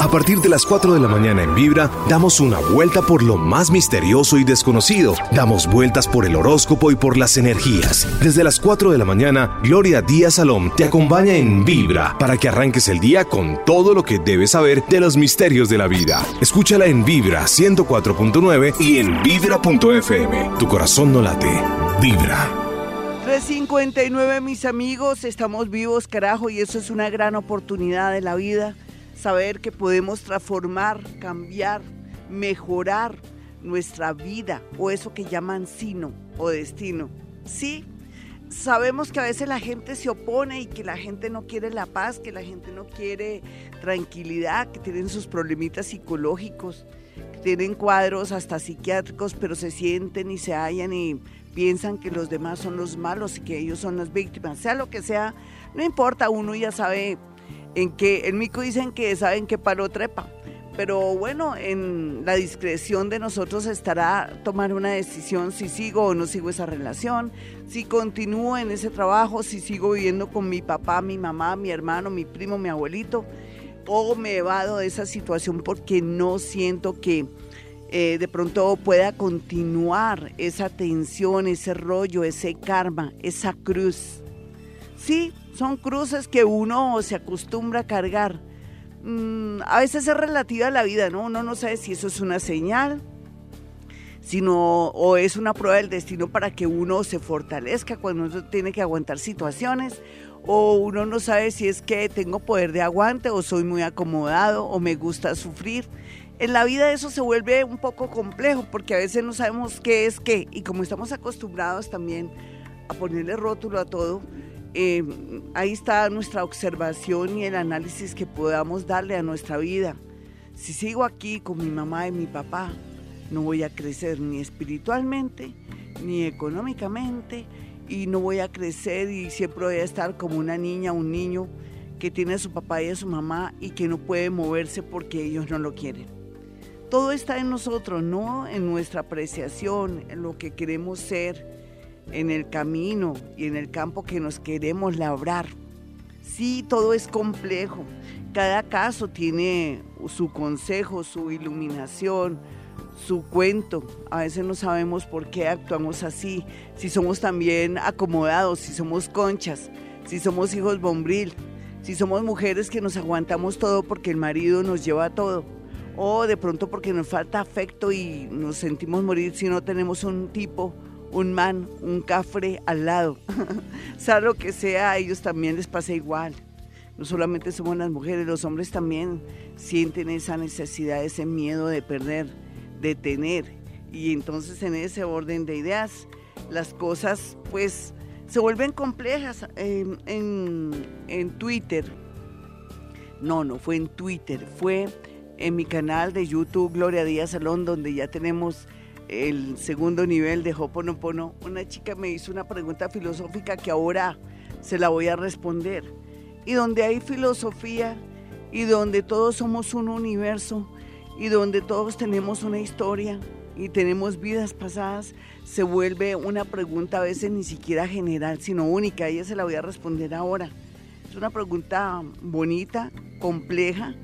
A partir de las 4 de la mañana en Vibra, damos una vuelta por lo más misterioso y desconocido. Damos vueltas por el horóscopo y por las energías. Desde las 4 de la mañana, Gloria Díaz Salom te acompaña en Vibra para que arranques el día con todo lo que debes saber de los misterios de la vida. Escúchala en Vibra 104.9 y en Vibra.fm. Tu corazón no late. Vibra. 359 mis amigos, estamos vivos carajo y eso es una gran oportunidad de la vida saber que podemos transformar, cambiar, mejorar nuestra vida o eso que llaman sino o destino. Sí, sabemos que a veces la gente se opone y que la gente no quiere la paz, que la gente no quiere tranquilidad, que tienen sus problemitas psicológicos, que tienen cuadros hasta psiquiátricos, pero se sienten y se hallan y piensan que los demás son los malos y que ellos son las víctimas. Sea lo que sea, no importa, uno ya sabe en que el mico dicen que saben qué palo trepa. Pero bueno, en la discreción de nosotros estará tomar una decisión si sigo o no sigo esa relación, si continúo en ese trabajo, si sigo viviendo con mi papá, mi mamá, mi hermano, mi primo, mi abuelito, o me evado de esa situación porque no siento que eh, de pronto pueda continuar esa tensión, ese rollo, ese karma, esa cruz. Sí, son cruces que uno se acostumbra a cargar. Mm, a veces es relativa a la vida, ¿no? Uno no sabe si eso es una señal, sino o es una prueba del destino para que uno se fortalezca cuando uno tiene que aguantar situaciones, o uno no sabe si es que tengo poder de aguante o soy muy acomodado o me gusta sufrir. En la vida eso se vuelve un poco complejo porque a veces no sabemos qué es qué y como estamos acostumbrados también a ponerle rótulo a todo, eh, ahí está nuestra observación y el análisis que podamos darle a nuestra vida. Si sigo aquí con mi mamá y mi papá, no voy a crecer ni espiritualmente, ni económicamente, y no voy a crecer y siempre voy a estar como una niña, un niño que tiene a su papá y a su mamá y que no puede moverse porque ellos no lo quieren. Todo está en nosotros, no en nuestra apreciación, en lo que queremos ser en el camino y en el campo que nos queremos labrar. Sí, todo es complejo. Cada caso tiene su consejo, su iluminación, su cuento. A veces no sabemos por qué actuamos así, si somos también acomodados, si somos conchas, si somos hijos bombril, si somos mujeres que nos aguantamos todo porque el marido nos lleva todo, o de pronto porque nos falta afecto y nos sentimos morir si no tenemos un tipo un man, un cafre al lado. sea lo que sea, a ellos también les pasa igual. No solamente somos las mujeres, los hombres también sienten esa necesidad, ese miedo de perder, de tener. Y entonces en ese orden de ideas, las cosas pues se vuelven complejas. En, en Twitter, no, no fue en Twitter, fue en mi canal de YouTube Gloria Díaz Salón, donde ya tenemos el segundo nivel de Hoponopono, una chica me hizo una pregunta filosófica que ahora se la voy a responder. Y donde hay filosofía y donde todos somos un universo y donde todos tenemos una historia y tenemos vidas pasadas, se vuelve una pregunta a veces ni siquiera general, sino única. Ella se la voy a responder ahora. Es una pregunta bonita, compleja,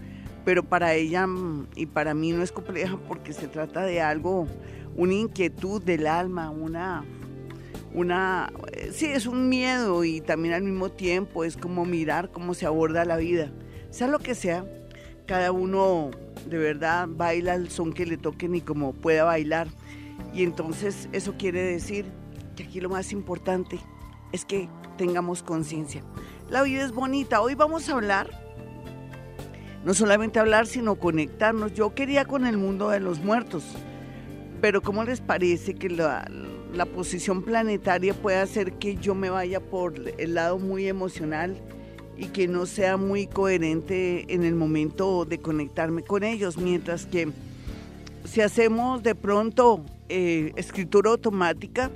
pero para ella y para mí no es compleja porque se trata de algo una inquietud del alma, una, una, eh, sí, es un miedo y también al mismo tiempo es como mirar cómo se aborda la vida. Sea lo que sea, cada uno de verdad baila el son que le toquen y como pueda bailar. Y entonces eso quiere decir que aquí lo más importante es que tengamos conciencia. La vida es bonita. Hoy vamos a hablar, no solamente hablar, sino conectarnos. Yo quería con el mundo de los muertos pero ¿cómo les parece que la, posición planetaria puede hacer que yo me vaya por el lado muy emocional y que no sea muy coherente en el momento de conectarme con ellos? Mientras que si hacemos de pronto eh, escritura automática,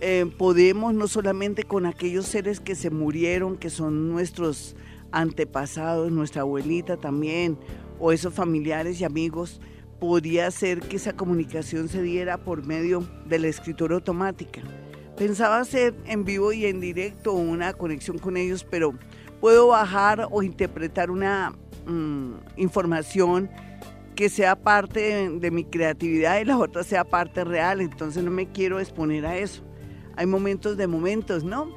eh, podemos no solamente con aquellos seres que se murieron, que son nuestros antepasados, nuestra abuelita también, o esos familiares y amigos, podía ser que esa comunicación se diera por medio de la escritura automática. Pensaba hacer en vivo y en directo una conexión con ellos, pero puedo bajar o interpretar una, mm, información que sea parte de, mi creatividad y la otra sea parte real, entonces no me quiero exponer a eso. Hay momentos de momentos, ¿no?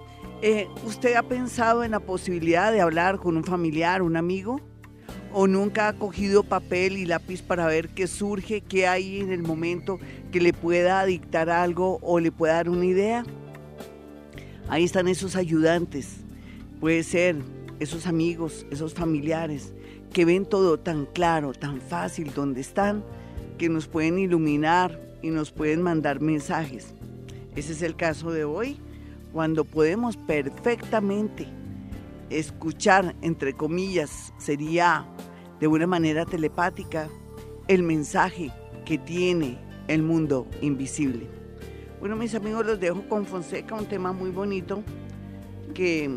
Eh, ¿Usted ha pensado en la posibilidad de hablar con un familiar, un amigo? ¿O nunca ha cogido papel y lápiz para ver qué surge, qué hay en el momento que le pueda dictar algo o le pueda dar una idea? Ahí están esos ayudantes. Puede ser esos amigos, esos familiares que ven todo tan claro, tan fácil donde están, que nos pueden iluminar y nos pueden mandar mensajes. Ese es el caso de hoy, cuando podemos perfectamente escuchar, entre comillas, sería de una manera telepática, el mensaje que tiene el mundo invisible. Bueno, mis amigos, los dejo con Fonseca, un tema muy bonito que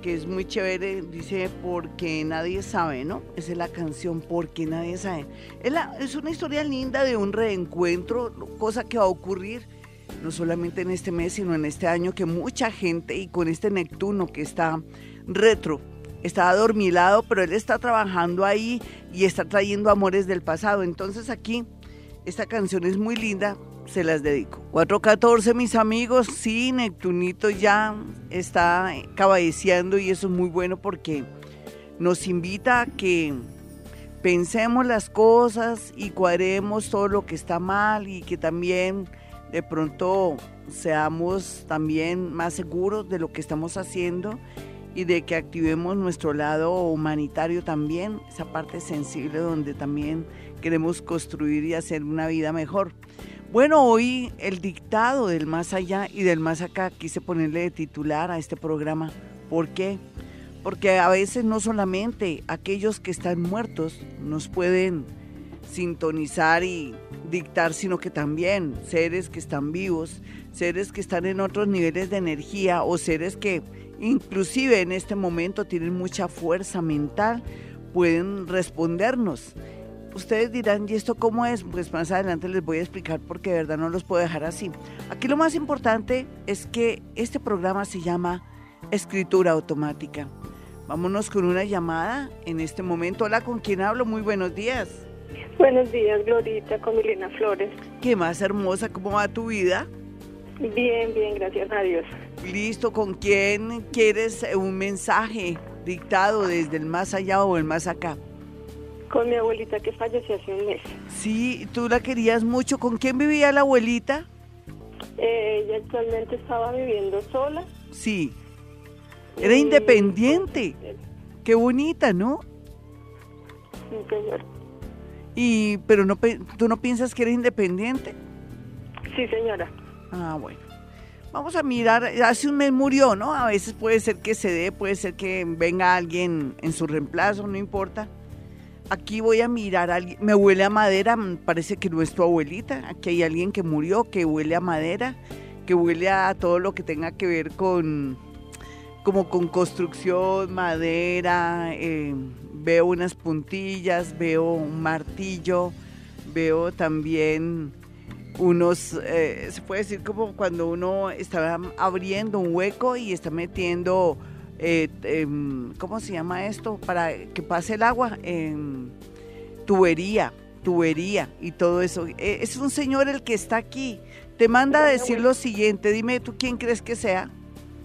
que es muy chévere, dice porque nadie sabe, ¿no? Esa es la canción porque nadie sabe. Es, es una historia linda de un reencuentro, cosa que va a ocurrir no solamente en este mes, sino en este año, que mucha gente, y con este Neptuno que está retro, está adormilado, pero él está trabajando ahí y está trayendo amores del pasado. Entonces aquí, esta canción es muy linda, se las dedico. 414, mis amigos, sí, Neptunito ya está caballeciando y eso es muy bueno porque nos invita a que pensemos las cosas y cuadremos todo lo que está mal y que también de pronto seamos también más seguros de lo que estamos haciendo y de que activemos nuestro lado humanitario también, esa parte sensible donde también queremos construir y hacer una vida mejor. Bueno, hoy el dictado del más allá y del más acá quise ponerle de titular a este programa. ¿Por qué? Porque a veces no solamente aquellos que están muertos nos pueden sintonizar y dictar, sino que también seres que están vivos, seres que están en otros niveles de energía o seres que inclusive en este momento tienen mucha fuerza mental, pueden respondernos ustedes dirán, ¿y esto cómo es? Pues más adelante les voy a explicar porque de verdad no los puedo dejar así. Aquí lo más importante es que este programa se llama Escritura Automática. Vámonos con una llamada en este momento. Hola, ¿con quién hablo? Muy buenos días. Buenos días, Glorita, con Milena Flores. ¿Qué más hermosa? ¿Cómo va tu vida? Bien, bien, gracias a Dios. Listo, ¿con quién quieres un mensaje dictado desde el más allá o el más acá? Con mi abuelita que falleció hace un mes. Sí, tú la querías mucho. ¿Con quién vivía la abuelita? Eh, ella actualmente estaba viviendo sola. Sí. Era independiente. Qué bonita, ¿no? Sí, señor. Y, pero no, ¿tú no piensas que era independiente? Sí, señora. Ah, bueno. Vamos a mirar, hace un mes murió, ¿no? A veces puede ser que se dé, puede ser que venga alguien en su reemplazo, no importa. Aquí voy a mirar a alguien, me huele a madera, mm, parece que no es tu abuelita. Aquí hay alguien que murió, que huele a madera, que huele a todo lo que tenga que ver con, como con construcción, madera. Eh, veo unas puntillas, veo un martillo, veo también unos, eh, se puede decir como cuando uno está abriendo un hueco y está metiendo eh, em, ¿cómo se llama esto? Para que pase el agua, en tubería, tubería y todo eso. Eh, es un señor el que está aquí. Te manda a decir lo siguiente, dime tú quién crees que sea.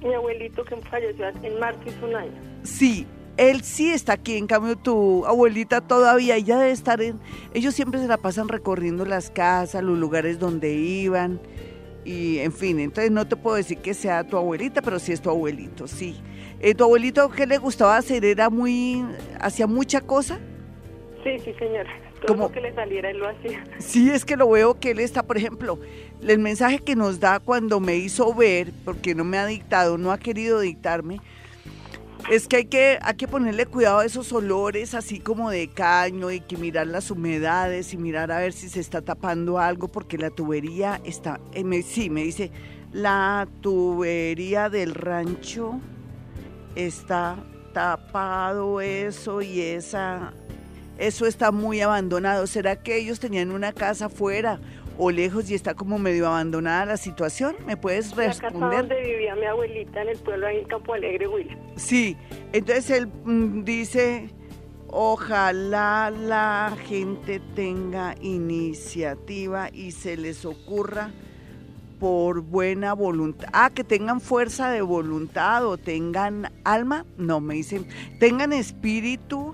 Mi abuelito que falleció en marzo hizo un año. Sí, él sí está aquí, en cambio tu abuelita todavía, ella debe estar en... Ellos siempre se la pasan recorriendo las casas, los lugares donde iban y en fin, entonces no te puedo decir que sea tu abuelita, pero sí es tu abuelito, sí. Eh, ¿Tu abuelito qué le gustaba hacer? ¿Era muy, hacía mucha cosa? Sí, sí, señora. Todo que le saliera él lo hacía. Sí, es que lo veo que él está, por ejemplo, el mensaje que nos da cuando me hizo ver, porque no me ha dictado, no ha querido dictarme, es que hay que, hay que ponerle cuidado a esos olores así como de caño y que mirar las humedades y mirar a ver si se está tapando algo porque la tubería está, eh, sí, me dice, la tubería del rancho está tapado eso y esa, eso está muy abandonado. ¿Será que ellos tenían una casa afuera o lejos y está como medio abandonada la situación? ¿Me puedes responder? La casa donde vivía mi abuelita en el pueblo ahí en Campo Alegre, Will. Sí, entonces él mm, dice Ojalá la gente tenga iniciativa y se les ocurra por buena voluntad. Ah, que tengan fuerza de voluntad o tengan alma. No, me dicen, tengan espíritu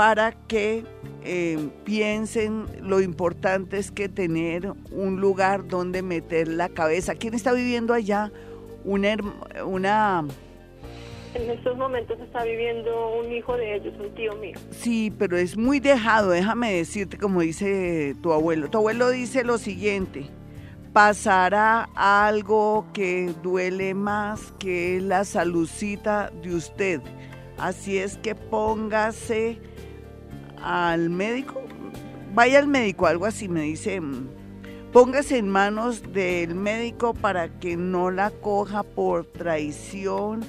para que eh, piensen lo importante es que tener un lugar donde meter la cabeza. ¿Quién está viviendo allá? Una, una en estos momentos está viviendo un hijo de ellos, un tío mío. Sí, pero es muy dejado, déjame decirte como dice tu abuelo. Tu abuelo dice lo siguiente, pasará algo que duele más que la saludcita de usted. Así es que póngase al médico, vaya al médico, algo así, me dice, mm, póngase en manos del médico para que no la coja por traición,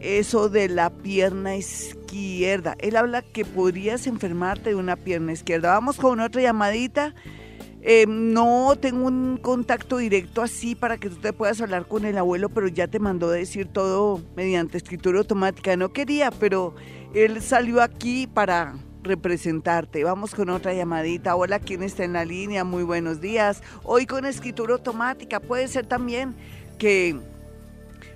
eso de la pierna izquierda. Él habla que podrías enfermarte de una pierna izquierda. Vamos con otra llamadita. Em, no tengo un contacto directo así para que tú te puedas hablar con el abuelo, pero ya te mandó decir todo mediante escritura automática. No quería, pero él salió aquí para representarte. Vamos con otra llamadita. Hola, ¿quién está en la línea? Muy buenos días. Hoy con escritura automática. Puede ser también que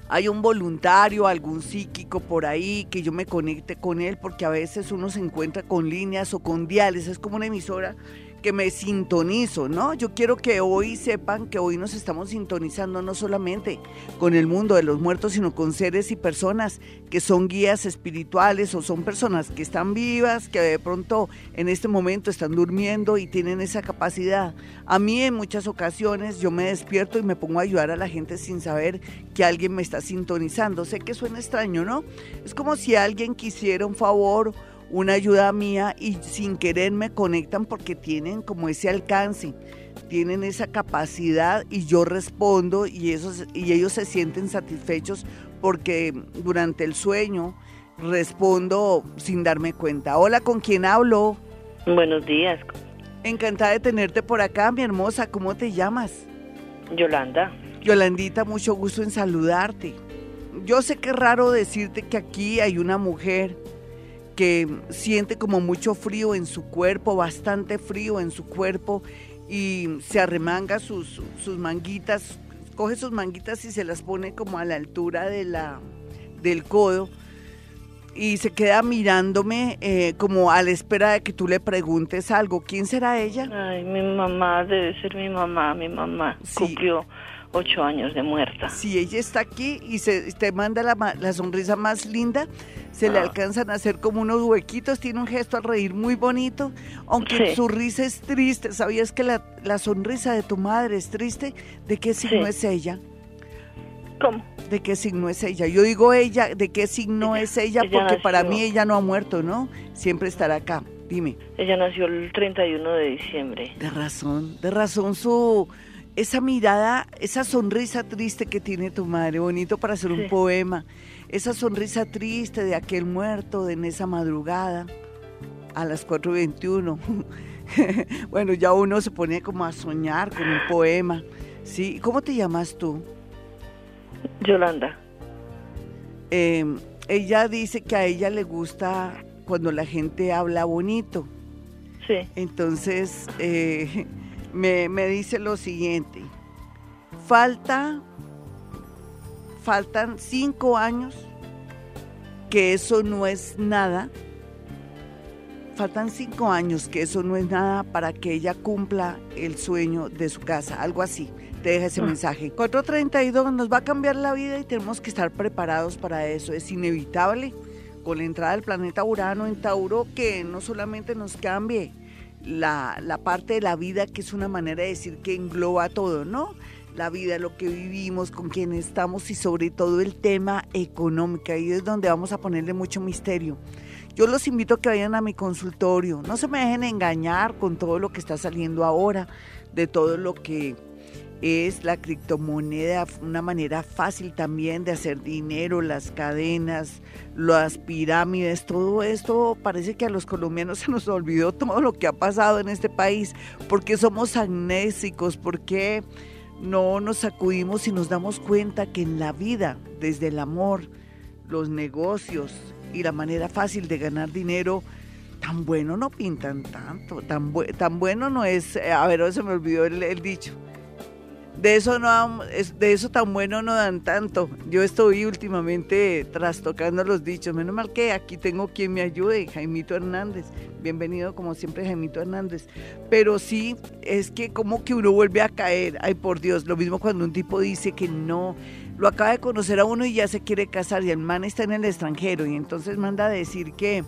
hay un voluntario, algún psíquico por ahí, que yo me conecte con él, porque a veces uno se encuentra con líneas o con diales. Es como una emisora que me sintonizo, ¿no? Yo quiero que hoy sepan que hoy nos estamos sintonizando no solamente con el mundo de los muertos, sino con seres y personas que son guías espirituales o son personas que están vivas, que de pronto en este momento están durmiendo y tienen esa capacidad. A mí en muchas ocasiones yo me despierto y me pongo a ayudar a la gente sin saber que alguien me está sintonizando. Sé que suena extraño, ¿no? Es como si alguien quisiera un favor una ayuda mía y sin querer me conectan porque tienen como ese alcance, tienen esa capacidad y yo respondo y, esos, y ellos se sienten satisfechos porque durante el sueño respondo sin darme cuenta. Hola, ¿con quién hablo? Buenos días. Encantada de tenerte por acá, mi hermosa. ¿Cómo te llamas? Yolanda. Yolandita, mucho gusto en saludarte. Yo sé que es raro decirte que aquí hay una mujer que siente como mucho frío en su cuerpo, bastante frío en su cuerpo y se arremanga sus, sus manguitas, coge sus manguitas y se las pone como a la altura del codo y se queda mirándome eh, como a la espera de que tú le preguntes algo. ¿Quién será ella? Ay, mi mamá, debe ser mi mamá, mi mamá. Cumplió ocho años de muerta. Sí, ella está aquí y se te manda la, la sonrisa más linda se le ah. alcanzan a hacer como unos huequitos, tiene un gesto al reír muy bonito, aunque su risa es triste. ¿Sabías que la, la, sonrisa de tu madre es triste? ¿De qué signo es ella? ¿Cómo? ¿De qué signo es ella? Yo digo ella, ¿de qué signo es ella? Porque para mí ella no ha muerto, ¿no? Siempre estará acá. Dime. Ella nació el 31 de diciembre. De razón, de razón su esa mirada, esa sonrisa triste que tiene tu madre, bonito para hacer un poema esa sonrisa triste de aquel muerto en esa madrugada a las 4.21. bueno, ya uno se pone como a soñar con un poema. ¿sí? ¿Cómo te llamas tú? Yolanda. Em, ella dice que a ella le gusta cuando la gente habla bonito. Sí. Entonces, eh, me, me dice lo siguiente. Falta faltan cinco años, que eso no es nada. Faltan cinco años, que eso no es nada para que ella cumpla el sueño de su casa, algo así. Te deja ese ah. mensaje. 432 nos va a cambiar la vida y tenemos que estar preparados para eso. Es inevitable con la entrada del planeta Urano en Tauro que no solamente nos cambie la, la parte de la vida, que es una manera de decir que engloba todo, ¿no? la vida, lo que vivimos, con quién estamos y sobre todo el tema económico. Ahí es donde vamos a ponerle mucho misterio. Yo los invito a que vayan a mi consultorio. No se me dejen engañar con todo lo que está saliendo ahora, de todo lo que es la criptomoneda, una manera fácil también de hacer dinero, las cadenas, las pirámides, todo esto parece que a los colombianos se nos olvidó todo lo que ha pasado en este país, porque somos amnésicos, porque no nos sacudimos y nos damos cuenta que en la vida, desde el amor, los negocios, y la manera fácil de ganar dinero, tan bueno no pintan tanto, tan, tan bueno no es, eh, a ver, se me olvidó el dicho de eso no de eso tan bueno no dan tanto. Yo estoy últimamente trastocando los dichos. Menos mal que aquí tengo quien me ayude, Jaimito Hernández. Bienvenido como siempre, Jaimito Hernández. Pero sí, es que como que uno vuelve a caer. Ay, por Dios, lo mismo cuando un tipo dice que no, lo acaba de conocer a uno y ya se quiere casar y el man está en el extranjero y entonces manda a decir que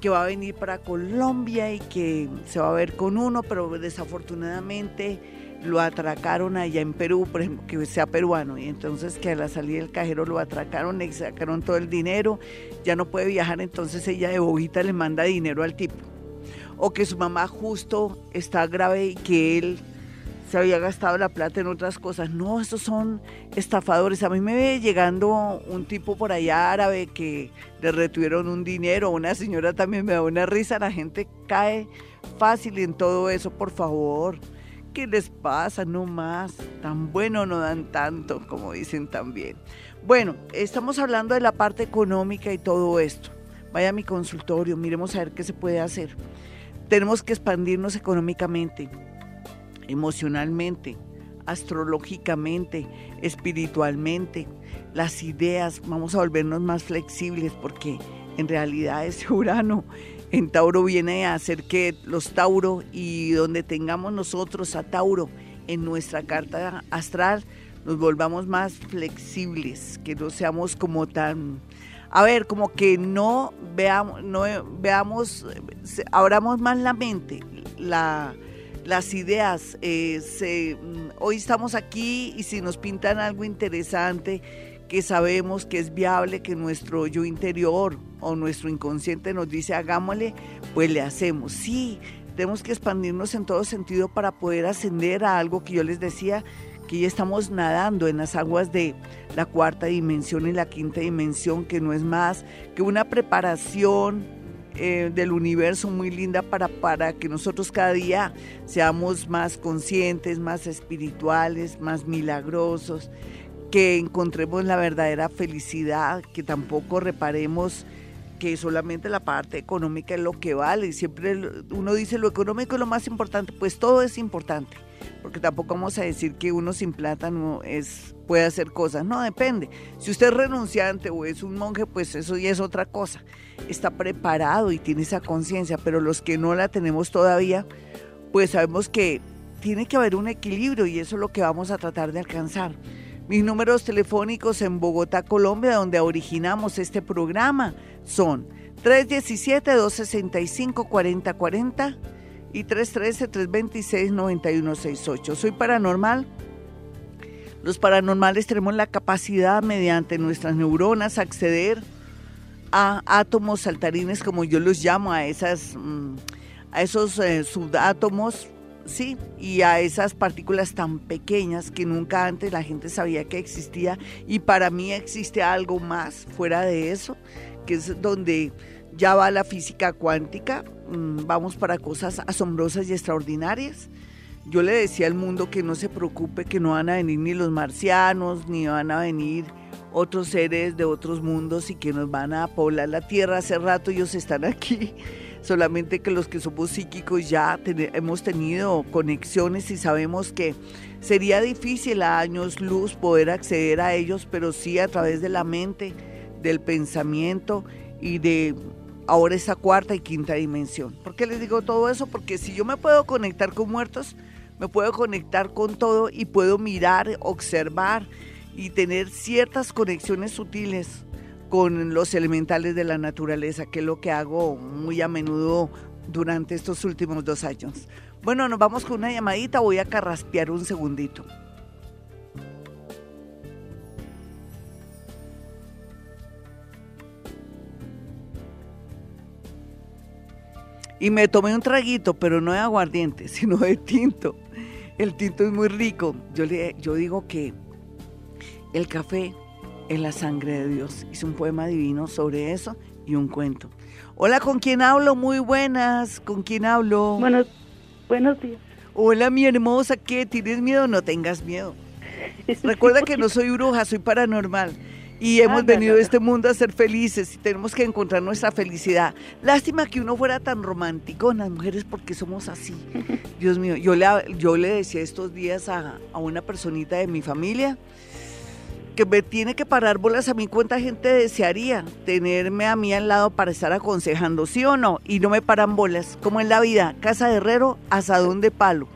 que va a venir para Colombia y que se va a ver con uno, pero desafortunadamente lo atracaron allá en Perú, por ejemplo, que sea peruano, y entonces que a la salida del cajero lo atracaron, le sacaron todo el dinero, ya no puede viajar, entonces ella de bobita le manda dinero al tipo. O que su mamá justo está grave y que él se había gastado la plata en otras cosas. No, estos son estafadores. A mí me ve llegando un tipo por allá árabe que le retuvieron un dinero, una señora también me da una risa, la gente cae fácil en todo eso, por favor ¿Qué les pasa? No más. Tan bueno no dan tanto, como dicen también. Bueno, estamos hablando de la parte económica y todo esto. Vaya a mi consultorio, miremos a ver qué se puede hacer. Tenemos que expandirnos económicamente, emocionalmente, astrológicamente, espiritualmente. Las ideas, vamos a volvernos más flexibles porque en realidad es Urano en Tauro viene a hacer que los Tauro y donde tengamos nosotros a Tauro en nuestra carta astral, nos volvamos más flexibles, que no seamos como tan, a ver, como que no veamos, no veamos, abramos más la mente, la, las ideas. Eh, hoy estamos aquí y si nos pintan algo interesante, que sabemos que es viable, que nuestro yo interior o nuestro inconsciente nos dice hagámosle, pues le hacemos. Sí, tenemos que expandirnos en todo sentido para poder ascender a algo que yo les decía, que ya estamos nadando en las aguas de la cuarta dimensión y la quinta dimensión, que no es más que una preparación eh, del universo muy linda para, para que nosotros cada día seamos más conscientes, más espirituales, más milagrosos que encontremos la verdadera felicidad, que tampoco reparemos que solamente la parte económica es lo que vale. Siempre uno dice lo económico es lo más importante, pues todo es importante, porque tampoco vamos a decir que uno sin plata no es puede hacer cosas, no depende. Si usted es renunciante o es un monje, pues eso ya es otra cosa. Está preparado y tiene esa conciencia, pero los que no la tenemos todavía, pues sabemos que tiene que haber un equilibrio y eso es lo que vamos a tratar de alcanzar. Mis números telefónicos en Bogotá, Colombia, donde originamos este programa, son 317-265-4040 y 313-326-9168. Soy paranormal. Los paranormales tenemos la capacidad mediante nuestras neuronas acceder a átomos saltarines, como yo los llamo, a, esas, mm, a esos eh, subátomos sí, y a esas partículas tan pequeñas que nunca antes la gente sabía que existía y para mí existe algo más fuera de eso, que es donde ya va la física cuántica, mm, vamos para cosas asombrosas y extraordinarias. Yo le decía al mundo que no se preocupe, que no van a venir ni los marcianos, ni van a venir otros seres de otros mundos y que nos van a poblar la tierra. Hace rato ellos están aquí solamente que los que somos psíquicos ya hemos tenido conexiones y sabemos que sería difícil a años luz poder acceder a ellos, pero sí a través de la mente, del pensamiento y de ahora esa cuarta y quinta dimensión. ¿Por qué les digo todo eso? Porque si yo me puedo conectar con muertos, me puedo conectar con todo y puedo mirar, observar y tener ciertas conexiones sutiles con los elementales de la naturaleza, que es lo que hago muy a menudo durante estos últimos dos años. Bueno, nos vamos con una llamadita, voy a carraspear un segundito. Y me tomé un traguito, pero no de aguardiente, sino de tinto. El tinto es muy rico. Yo, le, yo digo que el café en la sangre de Dios. Hice un poema divino sobre eso y un cuento. Hola, ¿con quién hablo? Muy buenas. ¿Con quién hablo? Buenos, buenos días. Hola, mi hermosa. ¿Qué? ¿Tienes miedo? No tengas miedo. Recuerda que no soy bruja, soy paranormal. Y hemos venido a este mundo a ser felices y tenemos que encontrar nuestra felicidad. Lástima que uno fuera tan romántico, las mujeres, porque somos así. Dios mío, yo le, yo le decía estos días a, a una personita de mi familia que me tiene que parar bolas a mí, cuánta gente desearía tenerme a mí al lado para estar aconsejando, ¿sí o no? Y no me paran bolas, como en la vida, casa de herrero, asadón de palo.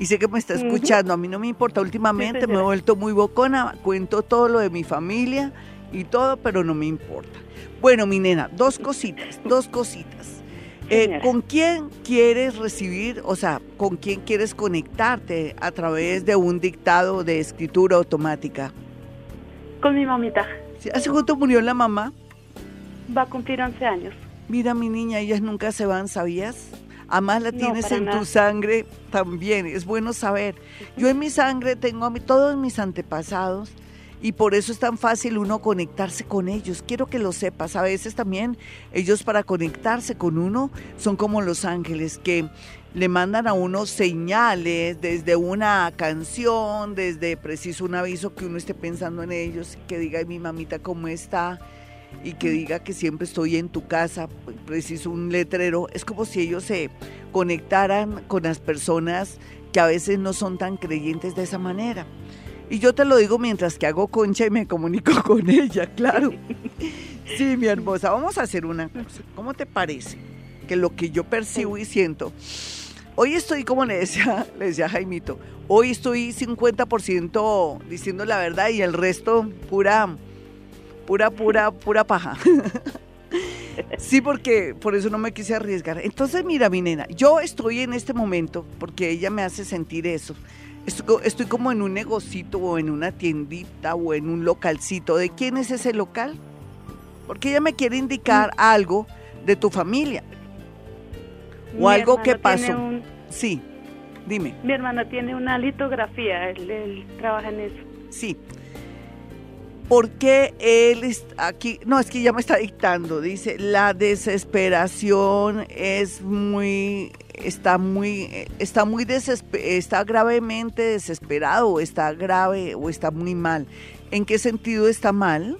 Y sé que me está escuchando, a mí no me importa, últimamente me he vuelto muy bocona, cuento todo lo de mi familia y todo, pero no me importa. Bueno, mi nena, dos cositas, dos cositas. Eh, ¿Con quién quieres recibir, o sea, con quién quieres conectarte a través de un dictado de escritura automática? Con mi mamita. ¿Hace cuánto murió la mamá? Va a cumplir 11 años. Mira, mi niña, ellas nunca se van, ¿sabías? Además la tienes en tu sangre también, es bueno saber. Yo en mi sangre tengo a mí, todos mis antepasados y por eso es tan fácil uno conectarse con ellos. Quiero que lo sepas, a veces también ellos para conectarse con uno son como los ángeles que le mandan a uno señales desde una canción, desde preciso un aviso que uno esté pensando en ellos, que diga, mi mamita, ¿cómo está? Y que diga que siempre estoy en tu casa, preciso un letrero. Es como si ellos se conectaran con las personas que a veces no son tan creyentes de esa manera. Y yo te lo digo mientras que hago concha y me comunico con ella, claro. Sí, mi hermosa, vamos a hacer una cosa. ¿Cómo te parece? Que lo que yo percibo y siento Hoy estoy, como le decía, le decía Jaimito, hoy estoy 50% diciendo la verdad y el resto pura, pura, pura, pura paja. Sí, porque por eso no me quise arriesgar. Entonces, mira, mi nena, yo estoy en este momento, porque ella me hace sentir eso. Estoy, estoy, como en un negocito o en una tiendita o en un localcito. ¿De quién es ese local? Porque ella me quiere indicar mm. algo de tu familia o algo que pasó. Sí, dime. Mi hermana tiene una litografía, él, trabaja en eso. Sí. ¿Por qué él está aquí? No, es que ya me está dictando. Dice, la desesperación es muy, está muy, está muy desesper, está gravemente desesperado, está grave o está muy mal. ¿En qué sentido está mal?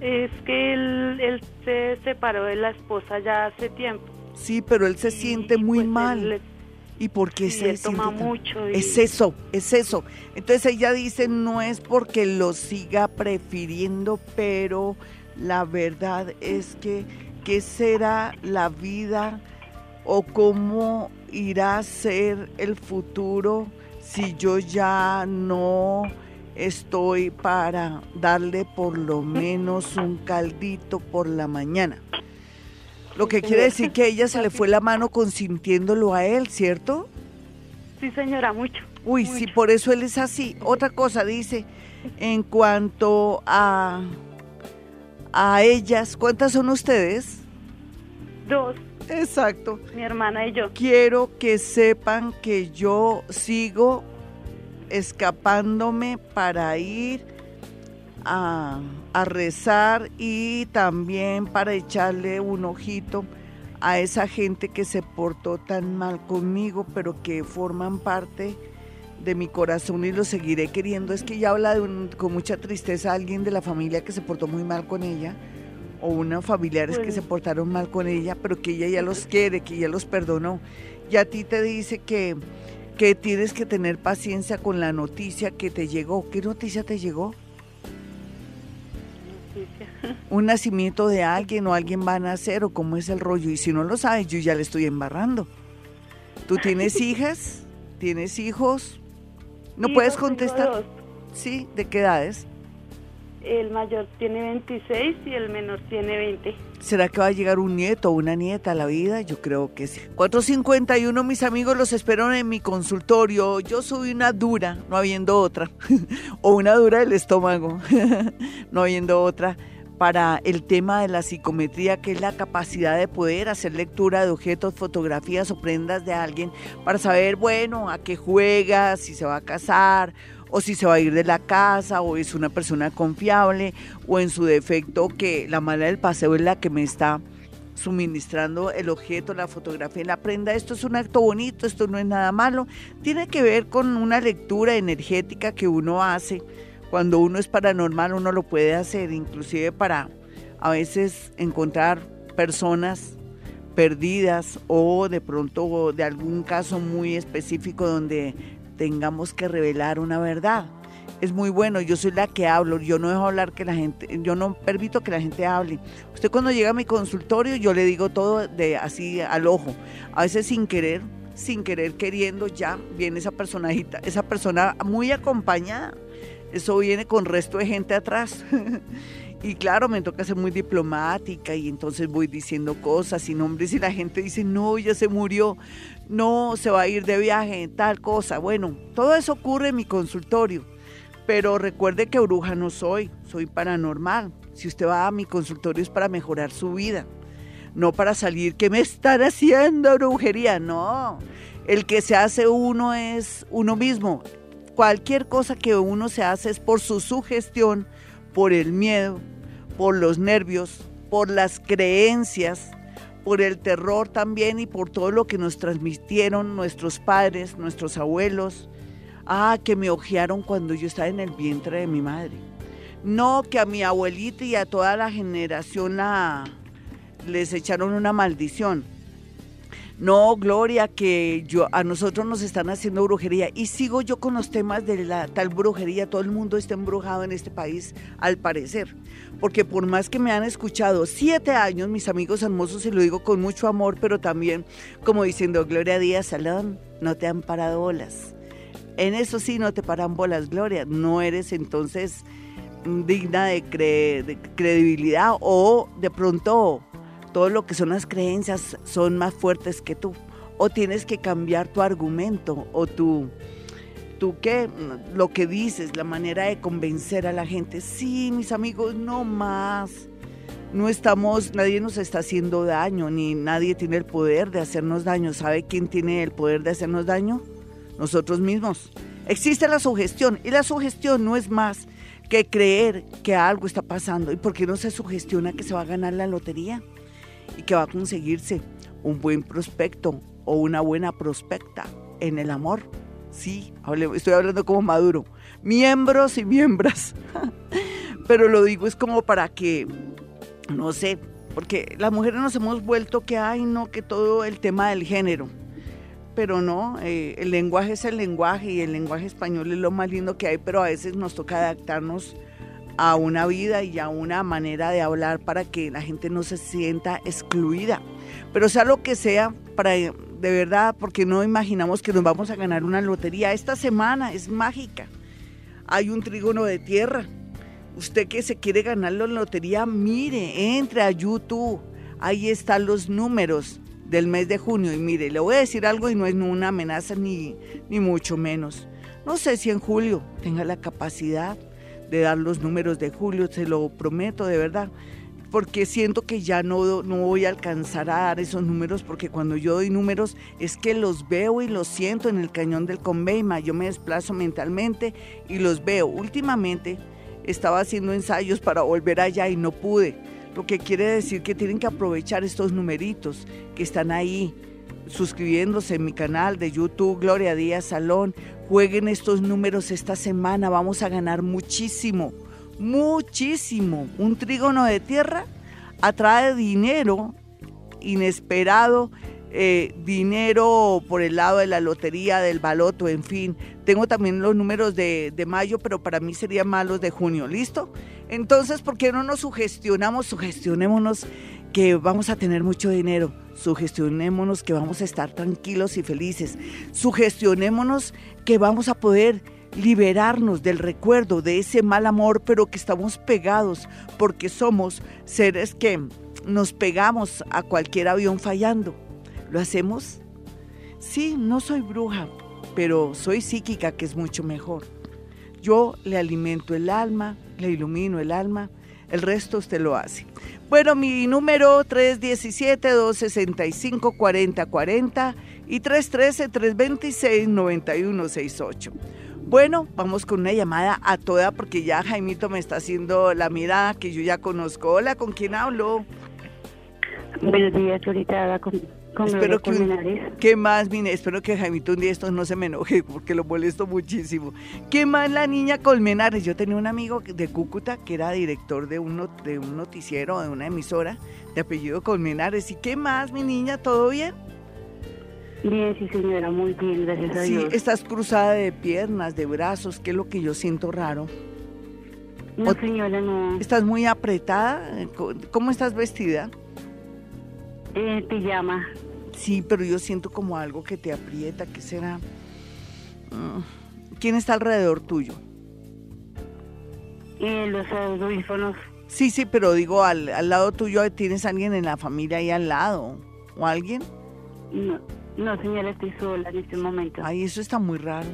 Es que él, él se separó de la esposa ya hace tiempo Sí, pero él se siente muy pues, mal. ¿Y por qué se toma mucho? Es eso, es eso. Entonces ella dice, no es porque lo siga prefiriendo, pero la verdad es que, ¿qué será la vida o cómo irá a ser el futuro si yo ya no estoy para darle por lo menos un caldito por la mañana? Lo que quiere decir que ella se le fue la mano consintiéndolo a él, ¿cierto? Sí, señora, mucho. Uy, sí, por eso él es así. Otra cosa dice, en cuanto a, a ellas, ¿cuántas son ustedes? Dos. Exacto. Mi hermana y yo. Quiero que sepan que yo sigo escapándome para ir a a rezar y también para echarle un ojito a esa gente que se portó tan mal conmigo, pero que forman parte de mi corazón y lo seguiré queriendo. Es que ella habla de con mucha tristeza a alguien de la familia que se portó muy mal con ella, o unos familiares que se portaron mal con ella, pero que ella ya los quiere, que ella los perdonó. Y a ti te dice que, que tienes que tener paciencia con la noticia que te llegó. ¿Qué noticia te llegó? Un nacimiento de alguien o alguien va a nacer o cómo es el rollo. Y si no lo sabes, yo ya le estoy embarrando. ¿Tú tienes hijas? ¿Tienes hijos? ¿No puedes contestar? Sí, ¿de qué edades? El mayor tiene 26 y el menor tiene 20. ¿Será que va a llegar un nieto o una nieta a la vida? Yo creo que sí. 451, mis amigos, los espero en mi consultorio. Yo soy una dura, no habiendo otra. o una dura del estómago, no habiendo otra para el tema de la psicometría, que es la capacidad de poder hacer lectura de objetos, fotografías o prendas de alguien para saber, bueno, a qué juega, si se va a casar o si se va a ir de la casa o es una persona confiable o en su defecto que la mala del paseo es la que me está suministrando el objeto, la fotografía la prenda. Esto es un acto bonito, esto no es nada malo. Tiene que ver con una lectura energética que uno hace Cuando uno es paranormal, uno lo puede hacer, inclusive para a veces encontrar personas perdidas o de pronto de algún caso muy específico donde tengamos que revelar una verdad. Es muy bueno, yo soy la que hablo, yo no dejo hablar que la gente, yo no permito que la gente hable. Usted cuando llega a mi consultorio, yo le digo todo de así al ojo. A veces sin querer, sin querer queriendo, ya viene esa personajita, esa persona muy acompañada. Eso viene con resto de gente atrás. Y claro, me toca ser muy diplomática y entonces voy diciendo cosas y nombres y la gente dice, no, ya se murió, no, se va a ir de viaje, tal cosa. Bueno, todo eso ocurre en mi consultorio, pero recuerde que bruja no soy, soy paranormal. Si usted va a mi consultorio es para mejorar su vida, no para salir, ¿qué me están haciendo brujería? No, el que se hace uno es uno mismo. Cualquier cosa que uno se hace es por su sugestión por el miedo, por los nervios, por las creencias, por el terror también y por todo lo que nos transmitieron nuestros padres, nuestros abuelos. Ah, que me ojearon cuando yo estaba en el vientre de mi madre. No, que a mi abuelita y a toda la generación la, les echaron una maldición. No, Gloria, que yo a nosotros nos están haciendo brujería. Y sigo yo con los temas de la tal brujería, todo el mundo está embrujado en este país al parecer, porque por más que me han escuchado siete años, mis amigos hermosos, y lo digo con mucho amor, pero también como diciendo, Gloria Díaz Salón, no te han parado bolas. En eso sí no te paran bolas, Gloria, no eres entonces digna de, de credibilidad o de pronto todo lo que son las creencias son más fuertes que tú. O tienes que cambiar tu argumento o tu, tú qué, lo que dices, la manera de convencer a la gente. Sí, mis amigos, no más. No estamos, nadie nos está haciendo daño, ni nadie tiene el poder de hacernos daño. ¿Sabe quién tiene el poder de hacernos daño? Nosotros mismos. Existe la sugestión y la sugestión no es más que creer que algo está pasando. ¿Y por qué no se sugestiona que se va a ganar la lotería? Y que va a conseguirse un buen prospecto o una buena prospecta en el amor. Sí, estoy hablando como Maduro. Miembros y miembros. Pero lo digo es como para que, no sé, porque las mujeres nos hemos vuelto que hay, no, que todo el tema del género. Pero no, eh, el lenguaje es el lenguaje y el lenguaje español es lo más lindo que hay, pero a veces nos toca adaptarnos a una vida y a una manera de hablar para que la gente no se sienta excluida. Pero sea lo que sea, para de verdad, porque no imaginamos que nos vamos a ganar una lotería. Esta semana es mágica. Hay un trígono de tierra. Usted que se quiere ganar la lotería, mire, entre a YouTube. Ahí están los números del mes de junio. Y mire, le voy a decir algo y no es una amenaza ni, ni mucho menos. No sé si en julio tenga la capacidad de dar los números de julio, se lo prometo de verdad, porque siento que ya no, no voy a alcanzar a dar esos números, porque cuando yo doy números es que los veo y los siento en el cañón del Conveima, yo me desplazo mentalmente y los veo. Últimamente estaba haciendo ensayos para volver allá y no pude, lo que quiere decir que tienen que aprovechar estos numeritos que están ahí suscribiéndose en mi canal de YouTube, Gloria Díaz Salón. Jueguen estos números esta semana, vamos a ganar muchísimo, muchísimo. Un trígono de tierra atrae dinero inesperado, eh, dinero por el lado de la lotería, del baloto, en fin. Tengo también los números de, de mayo, pero para mí serían malos de junio, ¿listo? Entonces, ¿por qué no nos sugestionamos? Sugestionémonos que vamos a tener mucho dinero. Sugestionémonos que vamos a estar tranquilos y felices. Sugestionémonos que vamos a poder liberarnos del recuerdo de ese mal amor, pero que estamos pegados porque somos seres que nos pegamos a cualquier avión fallando. ¿Lo hacemos? Sí, no soy bruja, pero soy psíquica, que es mucho mejor. Yo le alimento el alma, le ilumino el alma, el resto usted lo hace. Bueno, mi número 317-265-4040 y 313-326-9168. Bueno, vamos con una llamada a toda porque ya Jaimito me está haciendo la mirada que yo ya conozco. Hola, ¿con quién hablo? Buenos días, ahorita con, espero que ¿Qué más, mire? Espero que Jaimito un día estos no se me enoje porque lo molesto muchísimo. ¿Qué más la niña Colmenares? Yo tenía un amigo de Cúcuta que era director de un, de un noticiero, de una emisora de apellido Colmenares. ¿Y qué más, mi niña? ¿Todo bien? Bien, sí, señora, muy bien, gracias a Dios. Sí, estás cruzada de piernas, de brazos, que es lo que yo siento raro. No, señora, no. ¿Estás muy apretada? ¿Cómo estás vestida? Eh, pijama. Sí, pero yo siento como algo que te aprieta, ¿qué será? Mm, ¿Quién está alrededor tuyo? Eh, los audífonos. Sí, sí, pero digo, al, al lado tuyo tienes alguien en la familia ahí al lado, ¿o alguien? No, no, señora, estoy sola en este momento. Ay, eso está muy raro.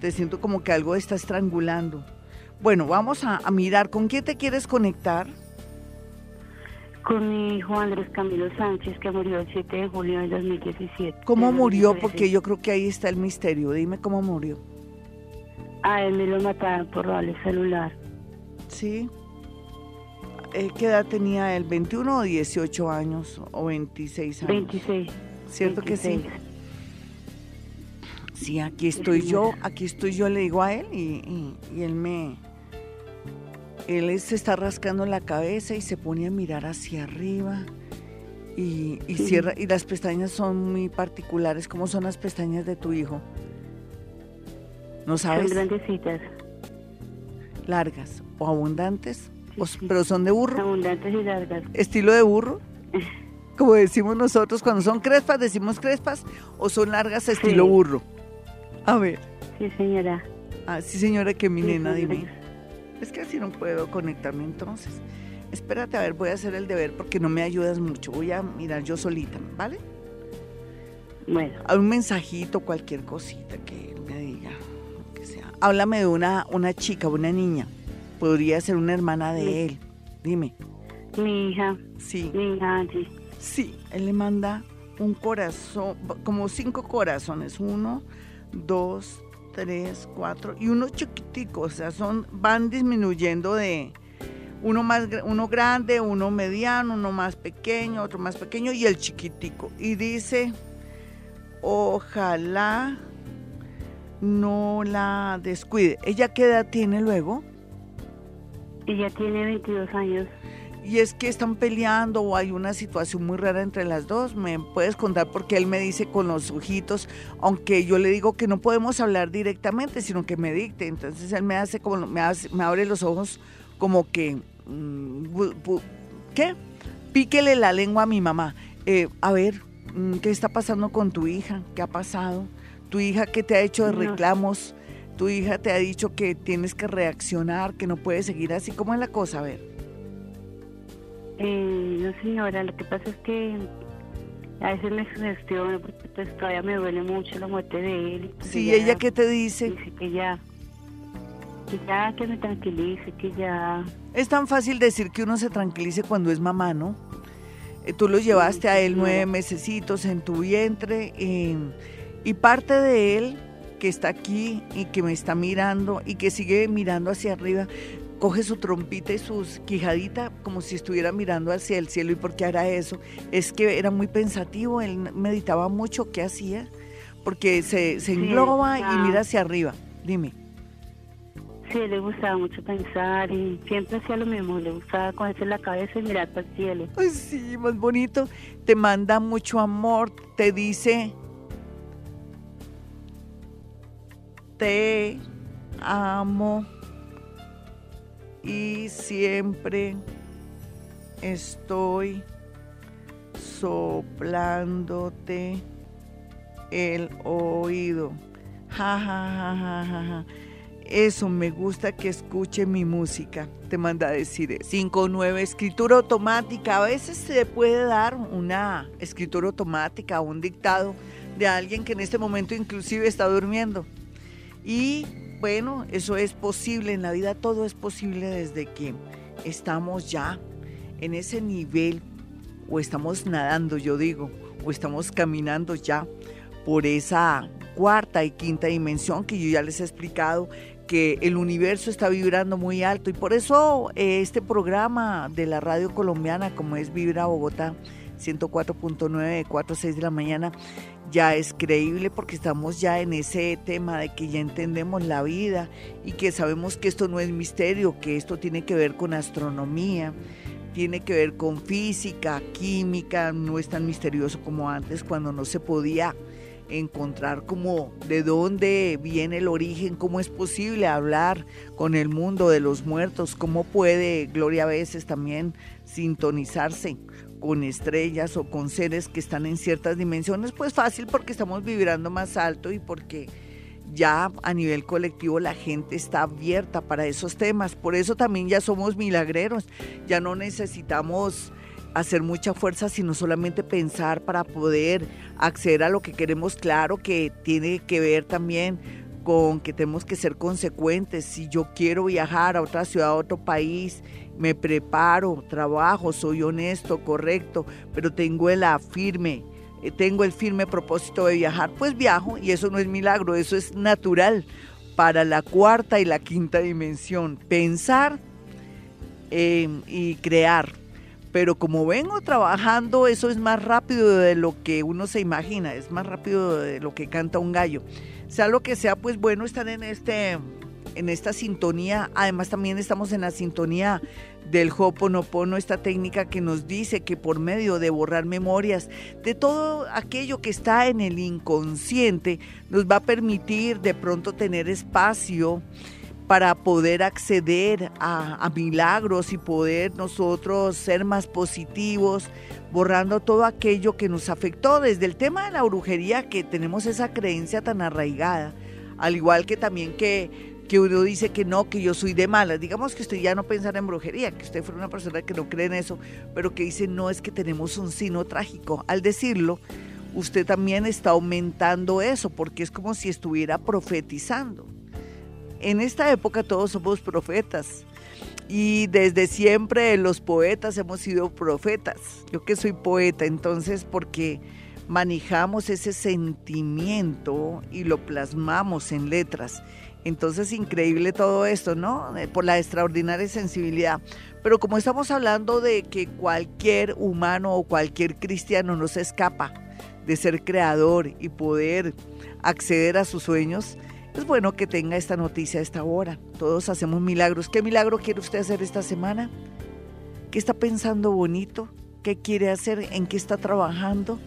Te siento como que algo está estrangulando. Bueno, vamos a, a mirar, ¿con quién te quieres conectar? Con mi hijo Andrés Camilo Sánchez, que murió el 7 de julio de 2017. ¿Cómo murió? Porque yo creo que ahí está el misterio. Dime cómo murió. A él me lo mataron por darle celular. Sí. Eh, ¿Qué edad tenía él? ¿21 o 18 años? ¿O 26 años? 26. ¿Cierto que sí? Sí, aquí estoy yo, aquí estoy yo, le digo a él y él me, él se está rascando la cabeza y se pone a mirar hacia arriba y, cierra y las pestañas son muy particulares. ¿Cómo son las pestañas de tu hijo? ¿No sabes? Son grandecitas. Largas o abundantes, pero son de burro. Abundantes y largas. ¿Estilo de burro? Como decimos nosotros, cuando son crespas, decimos crespas o son largas estilo burro. A ver. Sí, señora. Ah, sí, señora, que mi nena, dime. Es que así no puedo conectarme entonces. Espérate, a ver, voy a hacer el deber porque no me ayudas mucho. Voy a mirar yo solita, ¿vale? Bueno. Un mensajito, cualquier cosita que él me diga. Que sea. Háblame de una, una chica, una niña. Podría ser una hermana de él. Dime. Mi hija. Sí. Mi hija, sí. Sí, él le manda un corazón, como cinco corazones. Uno, dos, tres, cuatro y uno chiquitico, o sea, son, van disminuyendo de uno más uno grande, uno mediano, uno más pequeño, otro más pequeño y el chiquitico. Y dice, ojalá no la descuide. ¿Ella qué edad tiene luego? Ella tiene 22 años y es que están peleando o hay una situación muy rara entre las dos. ¿Me puedes contar porque él me dice con los ojitos, aunque yo le digo que no podemos hablar directamente, sino que me dicte? Entonces él me hace como, me, me abre los ojos como que, mm, ¿qué? Píquele la lengua a mi mamá. Eh, a ver, mm, ¿qué está pasando con tu hija? ¿Qué ha pasado? ¿Tu hija qué te ha hecho de reclamos? ¿Tu hija te ha dicho que tienes que reaccionar, que no puedes seguir así? ¿Cómo es la cosa? A ver. Eh, no, señora, lo que pasa es que a veces me sugestiono porque pues, todavía me duele mucho la muerte de él. Pues, sí, ¿ella qué te dice? Dice que ya, que ya, que me tranquilice, que ya... Es tan fácil decir que uno se tranquilice cuando es mamá, ¿no? Eh, tú lo llevaste a él nueve mesecitos en tu vientre y parte de él que está aquí y que me está mirando y que sigue mirando hacia arriba, coge su trompita y su quijadita como si estuviera mirando hacia el cielo. ¿Y por qué hará eso? Es que era muy pensativo, él meditaba mucho qué hacía, porque se, se engloba y mira hacia arriba. Dime. Sí, le gustaba mucho pensar y siempre hacía lo mismo, le gustaba cogerse la cabeza y mirar para el cielo. Ay, sí, más bonito. Te manda mucho amor, te dice, te amo y siempre estoy soplándote el oído. Ja, ja, ja, ja, ja, Eso me gusta que escuche mi música. Te manda a decir 5-9, escritura automática. A veces se puede dar una escritura automática o un dictado de alguien que en este momento inclusive está durmiendo. Y bueno, eso es posible, en la vida todo es posible desde que estamos ya en ese nivel o estamos nadando, yo digo, o estamos caminando ya por esa cuarta y quinta dimensión que yo ya les he explicado que el universo está vibrando muy alto. Y por eso eh, este programa de la radio colombiana como es Vibra Bogotá 104.9 4 6 de la mañana, ya es creíble porque estamos ya en ese tema de que ya entendemos la vida y que sabemos que esto no es misterio, que esto tiene que ver con astronomía, tiene que ver con física, química, no es tan misterioso como antes cuando no se podía encontrar como de dónde viene el origen, cómo es posible hablar con el mundo de los muertos, cómo puede Gloria a veces también sintonizarse con estrellas o con seres que están en ciertas dimensiones, pues fácil porque estamos vibrando más alto y porque ya a nivel colectivo la gente está abierta para esos temas. Por eso también ya somos milagreros, ya no necesitamos hacer mucha fuerza, sino solamente pensar para poder acceder a lo que queremos, claro que tiene que ver también con que tenemos que ser consecuentes. Si yo quiero viajar a otra ciudad, a otro país, me preparo, trabajo, soy honesto, correcto, pero tengo el firme, eh, tengo el firme propósito de viajar, pues viajo y eso no es milagro, eso es natural para la cuarta y la quinta dimensión. Pensar eh, y crear pero como vengo trabajando, eso es más rápido de lo que uno se imagina, es más rápido de lo que canta un gallo. Sea lo que sea, pues bueno estar en este en esta sintonía. Además también estamos en la sintonía del Hoponopono, esta técnica que nos dice que por medio de borrar memorias de todo aquello que está en el inconsciente nos va a permitir de pronto tener espacio para poder acceder a, milagros y poder nosotros ser más positivos, borrando todo aquello que nos afectó, desde el tema de la brujería, que tenemos esa creencia tan arraigada, al igual que también que, que uno dice que no, que yo soy de malas, digamos que usted ya no pensara en brujería, que usted fuera una persona que no cree en eso, pero que dice no es que tenemos un sino trágico. Al decirlo, usted también está aumentando eso, porque es como si estuviera profetizando. En esta época todos somos profetas y desde siempre los poetas hemos sido profetas. Yo que soy poeta, entonces porque manejamos ese sentimiento y lo plasmamos en letras. Entonces, increíble todo esto, ¿no? Eh, por la extraordinaria sensibilidad. Pero como estamos hablando de que cualquier humano o cualquier cristiano no se escapa de ser creador y poder acceder a sus sueños, es bueno que tenga esta noticia a esta hora. Todos hacemos milagros. ¿Qué milagro quiere usted hacer esta semana? ¿Qué está pensando bonito? ¿Qué quiere hacer? ¿En qué está trabajando?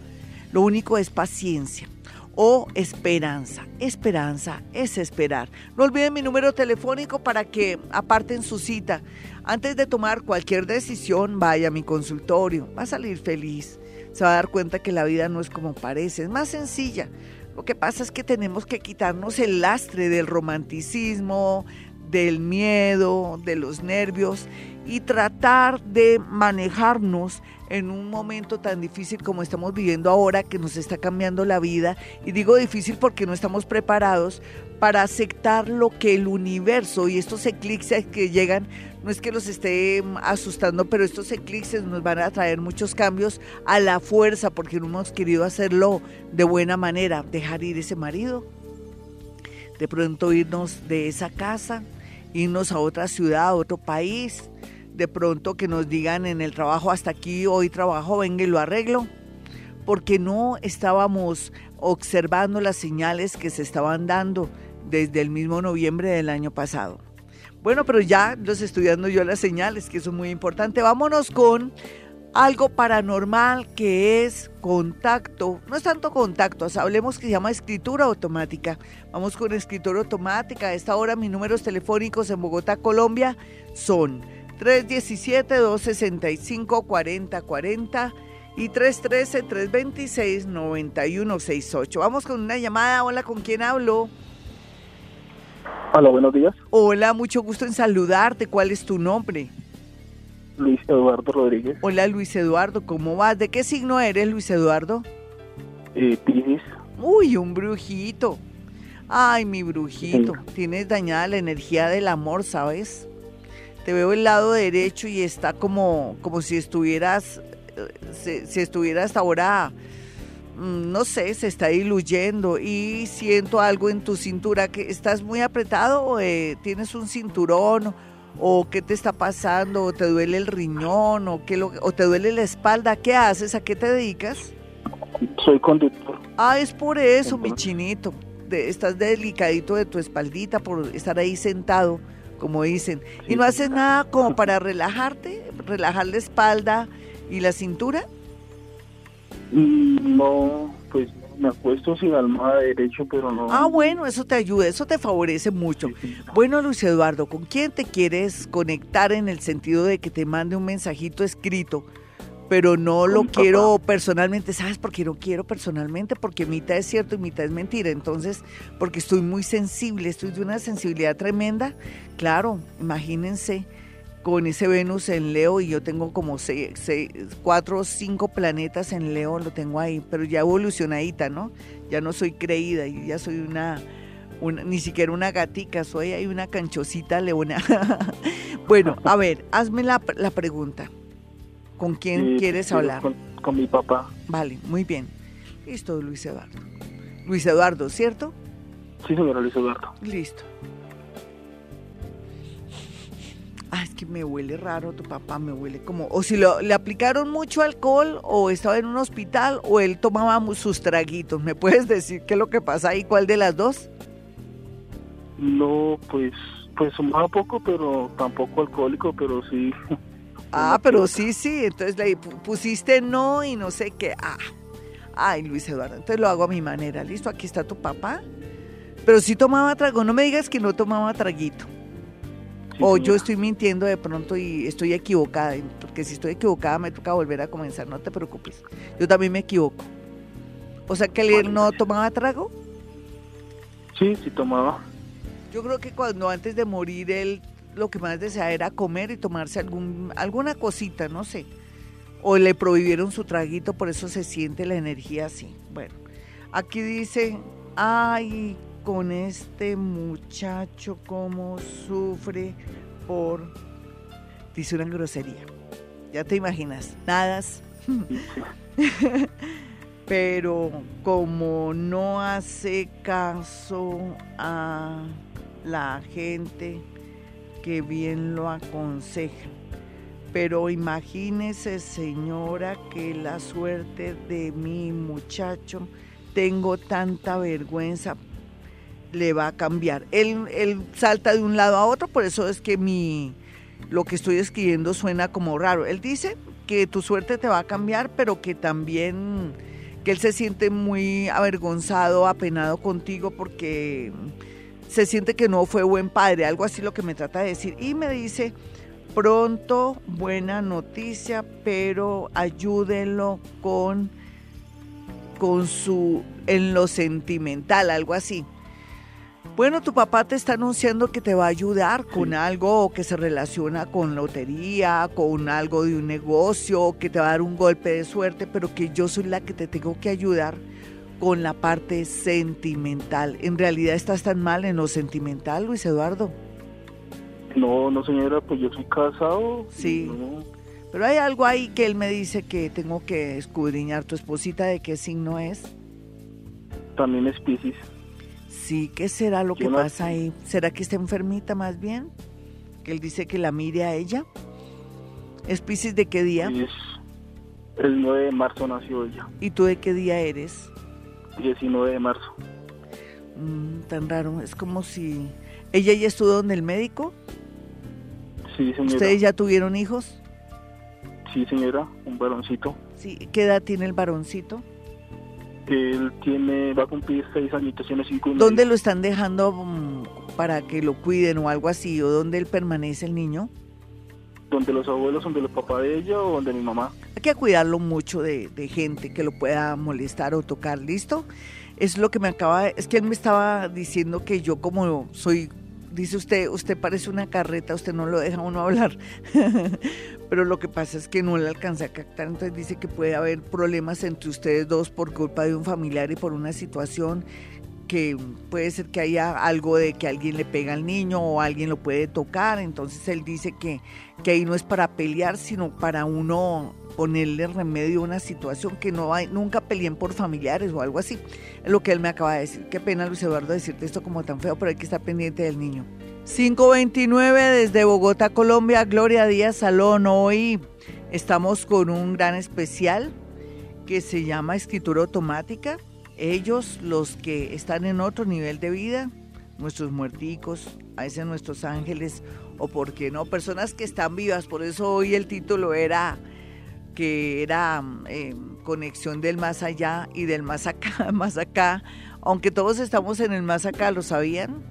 Lo único es paciencia o esperanza. Esperanza es esperar. No olviden mi número telefónico para que aparten su cita. Antes de tomar cualquier decisión, vaya a mi consultorio. Va a salir feliz. Se va a dar cuenta que la vida no es como parece, es más sencilla. Lo que pasa es que tenemos que quitarnos el lastre del romanticismo, del miedo, de los nervios y tratar de manejarnos en un momento tan difícil como estamos viviendo ahora, que nos está cambiando la vida. Y digo difícil porque no estamos preparados para aceptar lo que el universo y estos eclipses que llegan, no es que los esté asustando, pero estos eclipses nos van a traer muchos cambios a la fuerza porque no hemos querido hacerlo de buena manera, dejar ir ese marido, de pronto irnos de esa casa, irnos a otra ciudad, a otro país, de pronto que nos digan en el trabajo hasta aquí, hoy trabajo, venga y lo arreglo, porque no estábamos observando las señales que se estaban dando desde el mismo noviembre del año pasado. Bueno, pero ya los estudiando yo las señales, que eso es muy importante. Vámonos con algo paranormal que es contacto, no es tanto contacto, hablemos que se llama escritura automática. Vamos con escritura automática. A esta hora mis números telefónicos en Bogotá, Colombia son 317-265-4040 y 313-326-9168. Vamos con una llamada. Hola, ¿con quién hablo? Hola, buenos días. Hola, mucho gusto en saludarte. ¿Cuál es tu nombre? Luis Eduardo Rodríguez. Hola, Luis Eduardo, ¿cómo vas? ¿De qué signo eres, Luis Eduardo? Eh, Uy, un brujito. Ay, mi brujito, tienes dañada la energía del amor, ¿sabes? Te veo el lado derecho y está como, como si estuvieras, eh, si estuvieras ahora Mm, no sé, se está diluyendo y siento algo en tu cintura que estás muy apretado eh, tienes un cinturón ¿O qué te está pasando? ¿O te duele el riñón? ¿O, qué lo, ¿O te duele la espalda? ¿Qué haces? ¿A qué te dedicas? Soy conductor. Ah, es por eso, mi chinito. estás delicadito de tu espaldita por estar ahí sentado, como dicen. ¿Y no haces nada como para relajarte? ¿Relajar la espalda y la cintura? Mm, no, pues me acuesto sin almohada derecho, pero no. Ah, bueno, eso te ayuda, eso te favorece mucho. bueno, Luis Eduardo, ¿con quién te quieres conectar en el sentido de que te mande un mensajito escrito? Pero no lo quiero personalmente, ¿sabes por qué no quiero personalmente? Porque mitad es cierto y mitad es mentira. Entonces, porque estoy muy sensible, estoy de una sensibilidad tremenda. Claro, imagínense con ese Venus en Leo y yo tengo como seis, cuatro o cinco planetas en Leo, lo tengo ahí, pero ya evolucionadita, ¿no? Ya no soy creída, yo ya soy una, ni siquiera una gatica, soy ahí una canchosita leona. bueno, a ver, hazme la, la pregunta. ¿Con quién quieres hablar? Con, con mi papá. Vale, muy bien. Listo, Luis Eduardo. Luis Eduardo, ¿cierto? Sí, señora Luis Eduardo. Listo. Ah, es que me huele raro tu papá, me huele como, o si lo, le aplicaron mucho alcohol, o estaba en un hospital, o él tomaba sus traguitos. ¿Me puedes decir qué es lo que pasa ahí? ¿Cuál de las dos? No, pues, pues tomaba poco, pero tampoco alcohólico, pero sí. Ah, pero sí, sí, entonces le pusiste no y no sé qué. Ah, ay, Luis Eduardo, entonces lo hago a mi manera. Listo, aquí está tu papá. Pero sí tomaba trago, no me digas que no tomaba traguito o yo estoy mintiendo de pronto y estoy equivocada, porque si estoy equivocada me toca volver a comenzar, no te preocupes. Yo también me equivoco. O sea que él no tomaba trago. Sí, sí tomaba. Yo creo que cuando antes de morir él lo que más deseaba era comer y tomarse algún, alguna cosita, no sé. O le prohibieron su traguito, por eso se siente la energía así. Bueno, aquí dice, ay, con este muchacho cómo sufre por... Dice una grosería. Ya te imaginas, nadas. Pero como no hace caso a la gente que bien lo aconseja. Pero imagínese, señora, que la suerte de mi muchacho, tengo tanta vergüenza le va a cambiar. Él, él salta de un lado a otro, por eso es que mi, lo que estoy escribiendo suena como raro. Él dice que tu suerte te va a cambiar, pero que también que él se siente muy avergonzado, apenado contigo porque se siente que no fue buen padre, algo así lo que me trata de decir. Y me dice, pronto, buena noticia, pero ayúdenlo con, con su, en lo sentimental, algo así. Bueno, tu papá te está anunciando que te va a ayudar con algo que se relaciona con lotería, con algo de un negocio, que te va a dar un golpe de suerte, pero que yo soy la que te tengo que ayudar con la parte sentimental. ¿En realidad estás tan mal en lo sentimental, Luis Eduardo? No, no señora, pues yo soy casado. Sí. Pero hay algo ahí que él me dice que tengo que escudriñar. ¿Tu esposita de qué signo es? También es Pisces. Sí, ¿qué será lo que pasa ahí? ¿Será que está enfermita más bien? Que él dice que la mire a ella. ¿Es Pisces de qué día? Es el 9 de marzo nació ella. ¿Y tú de qué día eres? 19 de marzo. Mm, tan raro, es como si... ¿Ella ya estuvo donde el médico? Sí, señora. ¿Ustedes ya tuvieron hijos? Sí, señora, un varoncito. Sí, ¿qué edad tiene el varoncito? Él tiene, va a cumplir seis añitos, tiene cinco y ¿Dónde lo están dejando mm, para que lo cuiden o algo así? ¿O dónde él permanece el niño? Donde los abuelos, donde los papás de ella o donde mi mamá. Que cuidarlo mucho de, de gente que lo pueda molestar o tocar, ¿listo? Es lo que me acaba, es que él me estaba diciendo que yo como soy dice usted, usted parece una carreta, usted no lo deja uno hablar. Pero lo que pasa es que no le alcanza a captar, entonces dice que puede haber problemas entre ustedes dos por culpa de un familiar y por una situación que puede ser que haya algo de que alguien le pega al niño o alguien lo puede tocar, entonces él dice que, que ahí no es para pelear, sino para uno ponerle remedio a una situación que no hay, nunca peleen por familiares o algo así. Es lo que él me acaba de decir. Qué pena, Luis Eduardo, decirte esto como tan feo, pero hay que estar pendiente del niño. 529 desde Bogotá, Colombia, Gloria Díaz Salón. Hoy estamos con un gran especial que se llama escritura automática. Ellos, los que están en otro nivel de vida, nuestros muerticos, a veces nuestros ángeles, o por qué no, personas que están vivas. Por eso hoy el título era que era eh, conexión del más allá y del más acá, más acá. Aunque todos estamos en el más acá, ¿lo sabían?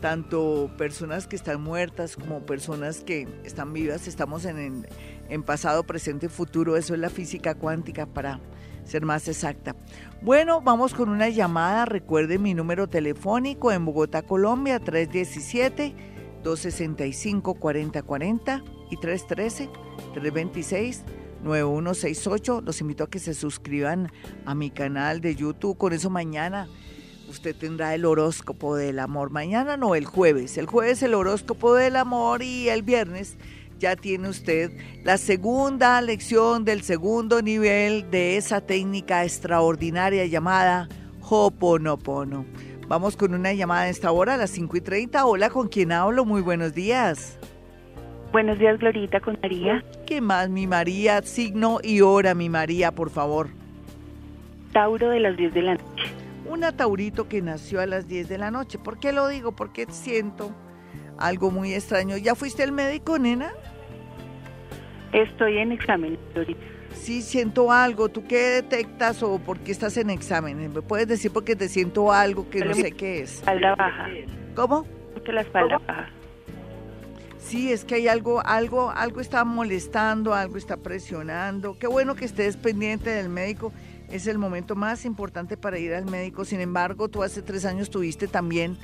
tanto personas que están muertas como personas que están vivas, estamos en, en, pasado, presente futuro, eso es la física cuántica para ser más exacta. Bueno, vamos con una llamada, recuerde mi número telefónico en Bogotá, Colombia, 317-265-4040 y 313-326-9168. Los invito a que se suscriban a mi canal de YouTube, con eso mañana usted tendrá el horóscopo del amor. Mañana no, el jueves. El jueves el horóscopo del amor y el viernes ya tiene usted la segunda lección del segundo nivel de esa técnica extraordinaria llamada Hoponopono. Vamos con una llamada a esta hora, a las 5 y 30. Hola, ¿con quién hablo? Muy buenos días. Buenos días, Glorita, con María. ¿Qué más, mi María? Signo y hora, mi María, por favor. Tauro de las 10 de la noche una Taurito que nació a las 10 de la noche. ¿Por qué lo digo? Porque siento algo muy extraño. ¿Ya fuiste al médico, nena? Estoy en examen ahorita. Sí, siento algo. ¿Tú qué detectas o por qué estás en examen? ¿Me puedes decir porque te siento algo que no sé qué es? Espalda baja. ¿Cómo? Porque la espalda baja. Sí, es que hay algo, algo, algo está molestando, algo está presionando. Qué bueno que estés pendiente del médico es el momento más importante para ir al médico. Sin embargo, tú hace tres años tuviste también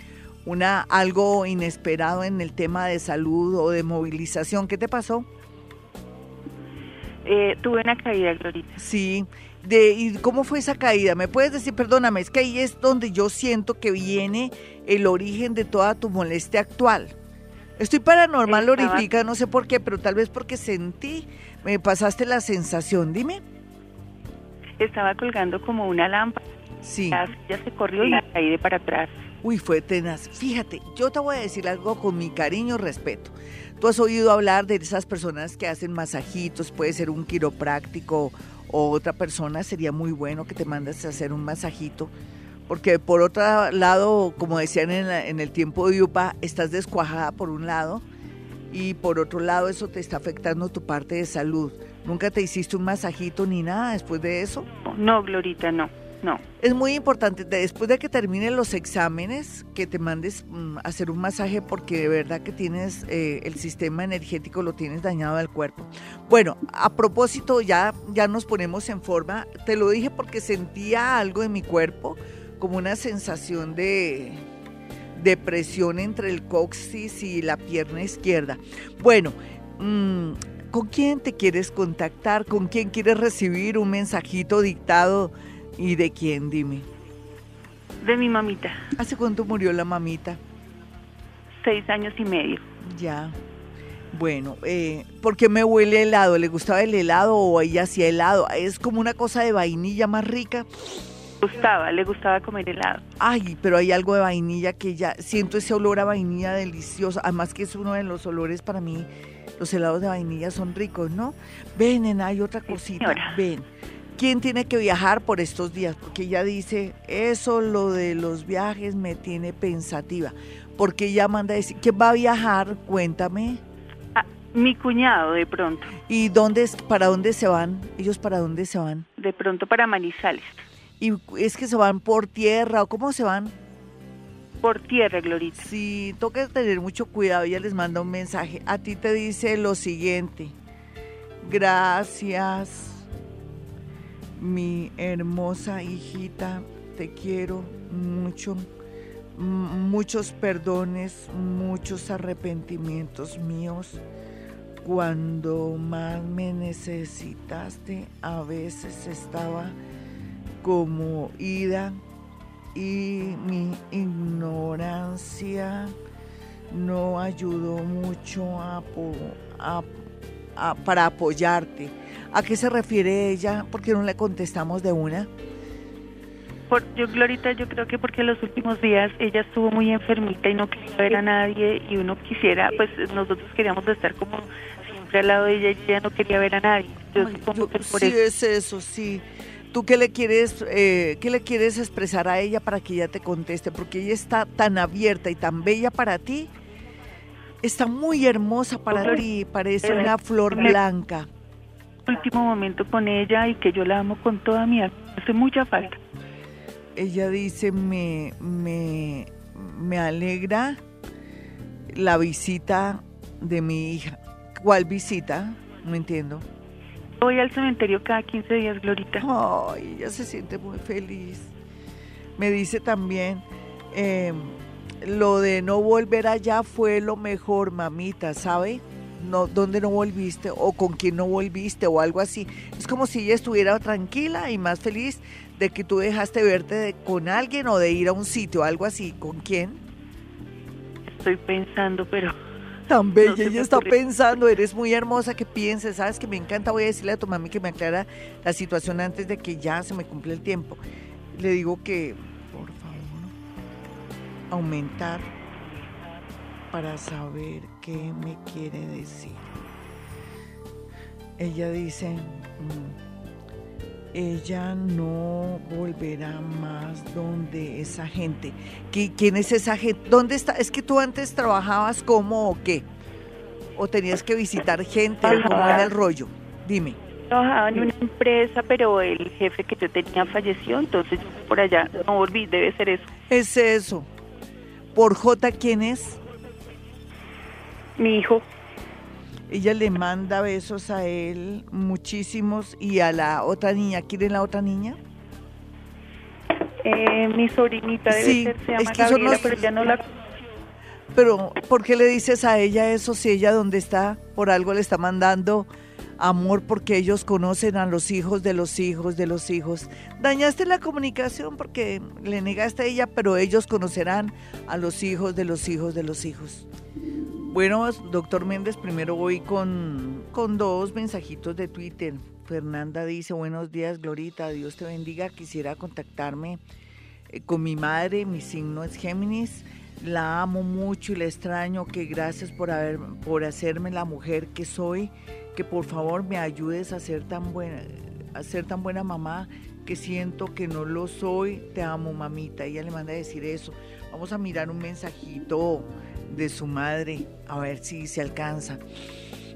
una algo inesperado en el tema de salud o de movilización. ¿Qué te pasó? Eh, tuve una caída, Glorita. Sí. De, ¿Y cómo fue esa caída? ¿Me puedes decir, perdóname, es que ahí es donde yo siento que viene el origen de toda tu molestia actual? Estoy paranormal, Lorifica, no sé por qué, pero tal vez porque sentí, me pasaste la sensación, dime estaba colgando como una lámpara. Sí. Ya se corrió y caí de para atrás. Uy, fue tenaz. Fíjate, yo te voy a decir algo con mi cariño y respeto. Tú has oído hablar de esas personas que hacen masajitos, puede ser un quiropráctico o otra persona, sería muy bueno que te mandes a hacer un masajito. Porque por otro lado, como decían en, en el tiempo de Yupa, estás descuajada por un lado y por otro lado eso te está afectando tu parte de salud. ¿Nunca te hiciste un masajito ni nada después de eso? No, Glorita, no. No. Es muy importante, después de que terminen los exámenes, que te mandes mm, a hacer un masaje porque de verdad que tienes eh, el sistema energético, lo tienes dañado al cuerpo. Bueno, a propósito, ya, ya nos ponemos en forma. Te lo dije porque sentía algo en mi cuerpo, como una sensación de, de presión entre el coxis y la pierna izquierda. Bueno, mmm, ¿Con quién te quieres contactar? ¿Con quién quieres recibir un mensajito dictado? ¿Y de quién? Dime. De mi mamita. ¿Hace cuánto murió la mamita? Seis años y medio. Ya. Bueno, eh, ¿por qué me huele helado? ¿Le gustaba el helado o ella hacía helado? Es como una cosa de vainilla más rica. Gustaba, le gustaba comer helado. Ay, pero hay algo de vainilla que ya siento ese olor a vainilla delicioso. Además que es uno de los olores para mí los helados de vainilla son ricos, ¿no? Ven, hay otra cosita, ven. ¿Quién tiene que viajar por estos días? Porque ella dice, eso lo de los viajes me tiene pensativa. Porque ella manda a decir, ¿quién va a viajar? Cuéntame. Ah, mi cuñado, de pronto. ¿Y dónde, para dónde se van? ¿Ellos para dónde se van? De pronto para Manizales. ¿Y es que se van por tierra o cómo se van? por tierra, Glorita. Sí, toca tener mucho cuidado. Ella les manda un mensaje. A ti te dice lo siguiente. Gracias, mi hermosa hijita. Te quiero mucho. Muchos perdones, muchos arrepentimientos míos. Cuando más me necesitaste, a veces estaba como ida y mi ignorancia no ayudó mucho para apoyarte. ¿A qué se refiere ella? ¿Por qué no le contestamos de una? Por, yo, Glorita, yo creo que porque los últimos días ella estuvo muy enfermita y no quería ver a nadie y uno quisiera, pues nosotros queríamos estar como siempre al lado de ella y ella no quería ver a nadie. Yo supongo que por sí eso. es eso, sí. ¿Tú qué le quieres, eh, qué le quieres expresar a ella para que ella te conteste? Porque ella está tan abierta y tan bella para ti. Está muy hermosa para ti, parece una flor blanca. Último momento con ella y que yo la amo con toda mi alma. Hace mucha falta. Ella dice, me, me, me alegra la visita de mi hija. ¿Cuál visita? No entiendo. Voy al cementerio cada 15 días, Glorita. Ay, ella se siente muy feliz. Me dice también, eh, lo de no volver allá fue lo mejor, mamita, ¿sabe? No, ¿Dónde no volviste? ¿O con quién no volviste? O algo así. Es como si ella estuviera tranquila y más feliz de que tú dejaste verte de- con alguien o de ir a un sitio, algo así. ¿Con quién? Estoy pensando, pero Tan bella, No ella está pensando, eres muy hermosa, que pienses, sabes que me encanta, voy a decirle a tu mami que me aclara la situación antes de que ya se me cumpla el tiempo. Le digo que, por favor, aumentar para saber qué me quiere decir. Ella dice, mm, ella no volverá más donde esa gente. ¿Qui- ¿Quién es esa gente? ¿Dónde está? Es que tú antes trabajabas como o qué? ¿O tenías que visitar gente? ¿O ¿Cómo era el rollo? Dime. trabajaba en una empresa, pero el jefe que yo tenía falleció, entonces yo por allá no volví, debe ser eso. Es eso. Por J, ¿quién es? Mi hijo, Ella le manda besos a él, muchísimos, y a la otra niña. ¿Quién es la otra niña? eh, mi sobrinita debe Sí, ser, se es llama que son Gabriela, los- pero ya no la... Pero, ¿por qué le dices a ella eso si ella donde está? Por algo le está mandando amor porque ellos conocen a los hijos de los hijos de los hijos. Dañaste la comunicación porque le negaste a ella, pero ellos conocerán a los hijos de los hijos de los hijos. Bueno, doctor Méndez, primero voy con, con dos mensajitos de Twitter. Fernanda dice, buenos días, Glorita, Dios te bendiga. Quisiera contactarme eh, con mi madre, mi signo es Géminis. La amo mucho y la extraño, que gracias por, haber, por hacerme la mujer que soy, que por favor me ayudes a ser tan buena, a ser tan buena mamá, que siento que no lo soy. Te amo, mamita. Ella le manda a decir eso. Vamos a mirar un mensajito de su madre, a ver si se alcanza.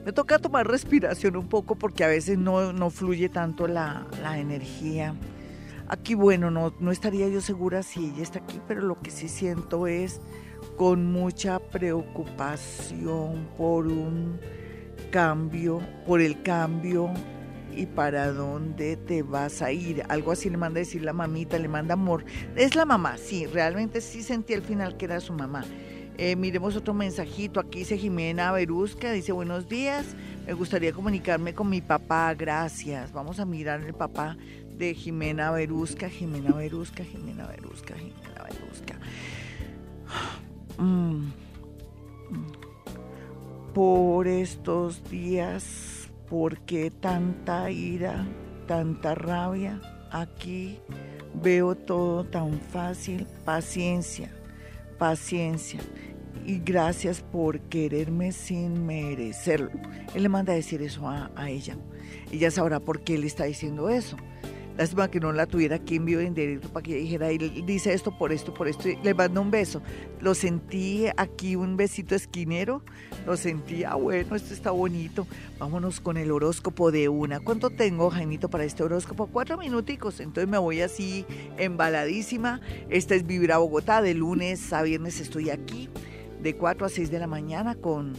Me toca tomar respiración un poco porque a veces no, no fluye tanto la, la energía. Aquí, bueno, no, no estaría yo segura si ella está aquí, pero lo que sí siento es con mucha preocupación por un cambio, por el cambio y para dónde te vas a ir. Algo así le manda decir la mamita, le manda amor. Es la mamá, sí, realmente sí sentí al final que era su mamá. Eh, miremos otro mensajito. Aquí dice Jimena Berusca, dice buenos días. Me gustaría comunicarme con mi papá, gracias. Vamos a mirar el papá de Jimena Berusca, Jimena Berusca, Jimena Berusca, Jimena Berusca. Mm. Por estos días, ¿por qué tanta ira, tanta rabia? Aquí veo todo tan fácil. Paciencia, paciencia. Y gracias por quererme sin merecerlo. Él le manda a decir eso a, a ella. Ella sabrá por qué le está diciendo eso. Lástima que no la tuviera aquí en vivo en directo para que ella dijera, y dice esto por esto, por esto. y Le mando un beso. Lo sentí aquí, un besito esquinero. Lo sentí, ah, bueno, esto está bonito. Vámonos con el horóscopo de una. ¿Cuánto tengo, Jaimito, para este horóscopo? Cuatro minuticos. Entonces me voy así embaladísima. Esta es Vibra Bogotá. De lunes a viernes estoy aquí, de 4 a 6 de la mañana con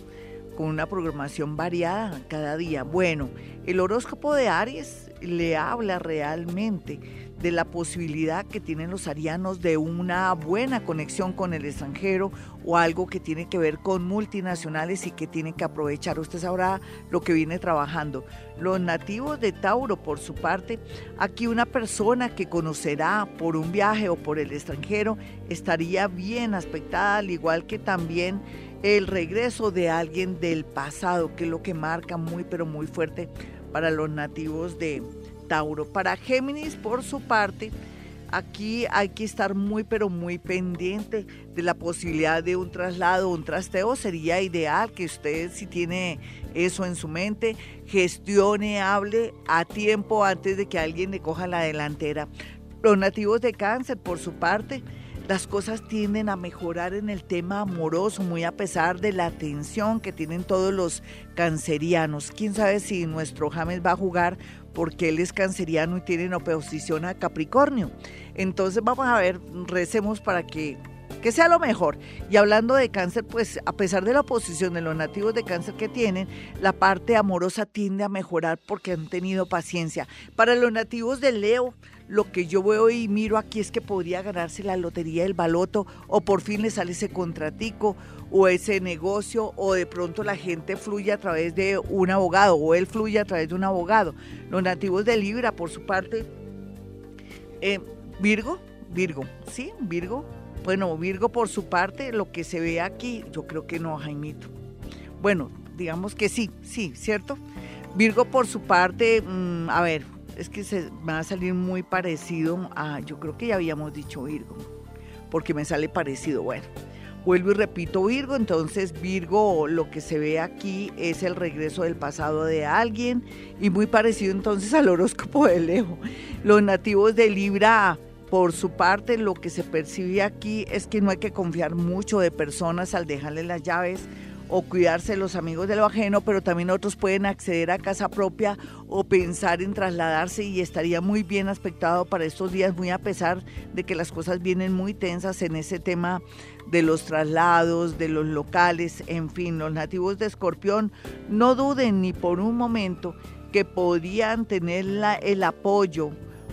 con una programación variada cada día. Bueno, el horóscopo de Aries le habla realmente de la posibilidad que tienen los arianos de una buena conexión con el extranjero o algo que tiene que ver con multinacionales y que tienen que aprovechar. Usted sabrá lo que viene trabajando. Los nativos de Tauro, por su parte, aquí una persona que conocerá por un viaje o por el extranjero estaría bien aspectada, al igual que también el regreso de alguien del pasado, que es lo que marca muy pero muy fuerte para los nativos de Tauro. Para Géminis, por su parte, Aquí hay que estar muy, pero muy pendiente de la posibilidad de un traslado, un trasteo. Sería ideal que usted, si tiene eso en su mente, gestione, hable a tiempo antes de que alguien le coja la delantera. Los nativos de cáncer, por su parte, las cosas tienden a mejorar en el tema amoroso, muy a pesar de la tensión que tienen todos los cancerianos. Quién sabe si nuestro James va a jugar porque él es canceriano y tiene oposición a Capricornio. Entonces vamos a ver, recemos para que que sea lo mejor. Y hablando de cáncer, pues a pesar de la oposición de los nativos de cáncer que tienen, la parte amorosa tiende a mejorar porque han tenido paciencia. Para los nativos de Leo, lo que yo veo y miro aquí es que podría ganarse la lotería del baloto o por fin le sale ese contratico o ese negocio o de pronto la gente fluye a través de un abogado o él fluye a través de un abogado. Los nativos de Libra, por su parte, eh, Virgo, Virgo, ¿sí? Virgo, bueno, Virgo por su parte, lo que se ve aquí, yo creo que no, Jaimito. Bueno, digamos que sí, sí, ¿cierto? Virgo por su parte, mm, a ver, es que se va a salir muy parecido a, yo creo que ya habíamos dicho Virgo, porque me sale parecido, bueno. Vuelvo y repito Virgo, entonces Virgo lo que se ve aquí es el regreso del pasado de alguien y muy parecido entonces al horóscopo de Leo. Los nativos de Libra por su parte, lo que se percibe aquí es que no hay que confiar mucho de personas al dejarle las llaves o cuidarse los amigos de lo ajeno, pero también otros pueden acceder a casa propia o pensar en trasladarse y estaría muy bien aspectado para estos días, muy a pesar de que las cosas vienen muy tensas en ese tema de los traslados, de los locales, en fin, los nativos de Escorpión, no duden ni por un momento que podrían tener el apoyo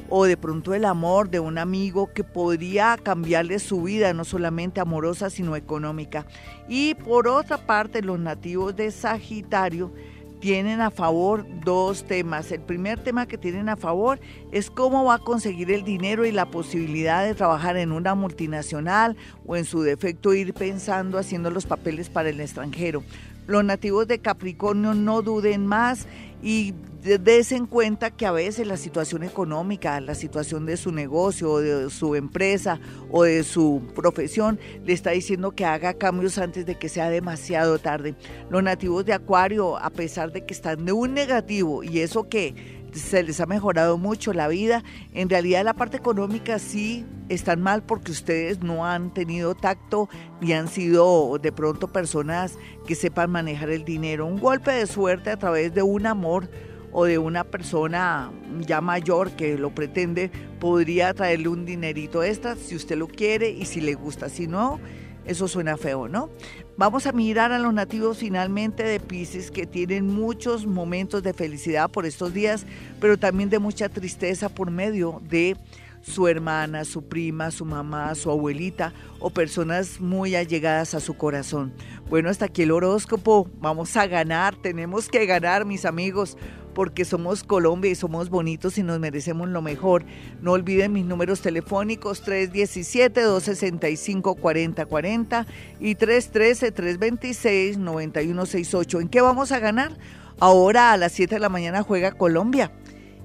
o de pronto el amor de un amigo que podría cambiarle su vida, no solamente amorosa, sino económica. Y por otra parte, los nativos de Sagitario tienen a favor dos temas. El primer tema que tienen a favor es cómo va a conseguir el dinero y la posibilidad de trabajar en una multinacional o en su defecto ir pensando haciendo los papeles para el extranjero. Los nativos de Capricornio no duden más y des en cuenta que a veces la situación económica, la situación de su negocio, o de su empresa o de su profesión le está diciendo que haga cambios antes de que sea demasiado tarde. Los nativos de Acuario, a pesar de que están de un negativo y eso que se les ha mejorado mucho la vida. En realidad la parte económica sí están mal porque ustedes no han tenido tacto y han sido de pronto personas que sepan manejar el dinero. Un golpe de suerte a través de un amor o de una persona ya mayor que lo pretende podría traerle un dinerito extra si usted lo quiere y si le gusta. Si no, eso suena feo, ¿no? Vamos a mirar a los nativos finalmente de Pisces que tienen muchos momentos de felicidad por estos días, pero también de mucha tristeza por medio de su hermana, su prima, su mamá, su abuelita o personas muy allegadas a su corazón. Bueno, hasta aquí el horóscopo. Vamos a ganar, tenemos que ganar, mis amigos porque somos Colombia y somos bonitos y nos merecemos lo mejor. No olviden mis números telefónicos 317-265-4040 y 313-326-9168. ¿En qué vamos a ganar? Ahora a las 7 de la mañana juega Colombia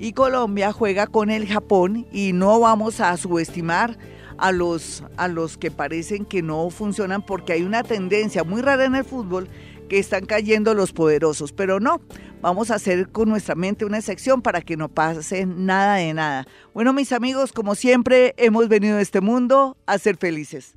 y Colombia juega con el Japón y no vamos a subestimar a los, a los que parecen que no funcionan porque hay una tendencia muy rara en el fútbol que están cayendo los poderosos, pero no, vamos a hacer con nuestra mente una sección para que no pase nada de nada. Bueno, mis amigos, como siempre, hemos venido a este mundo a ser felices.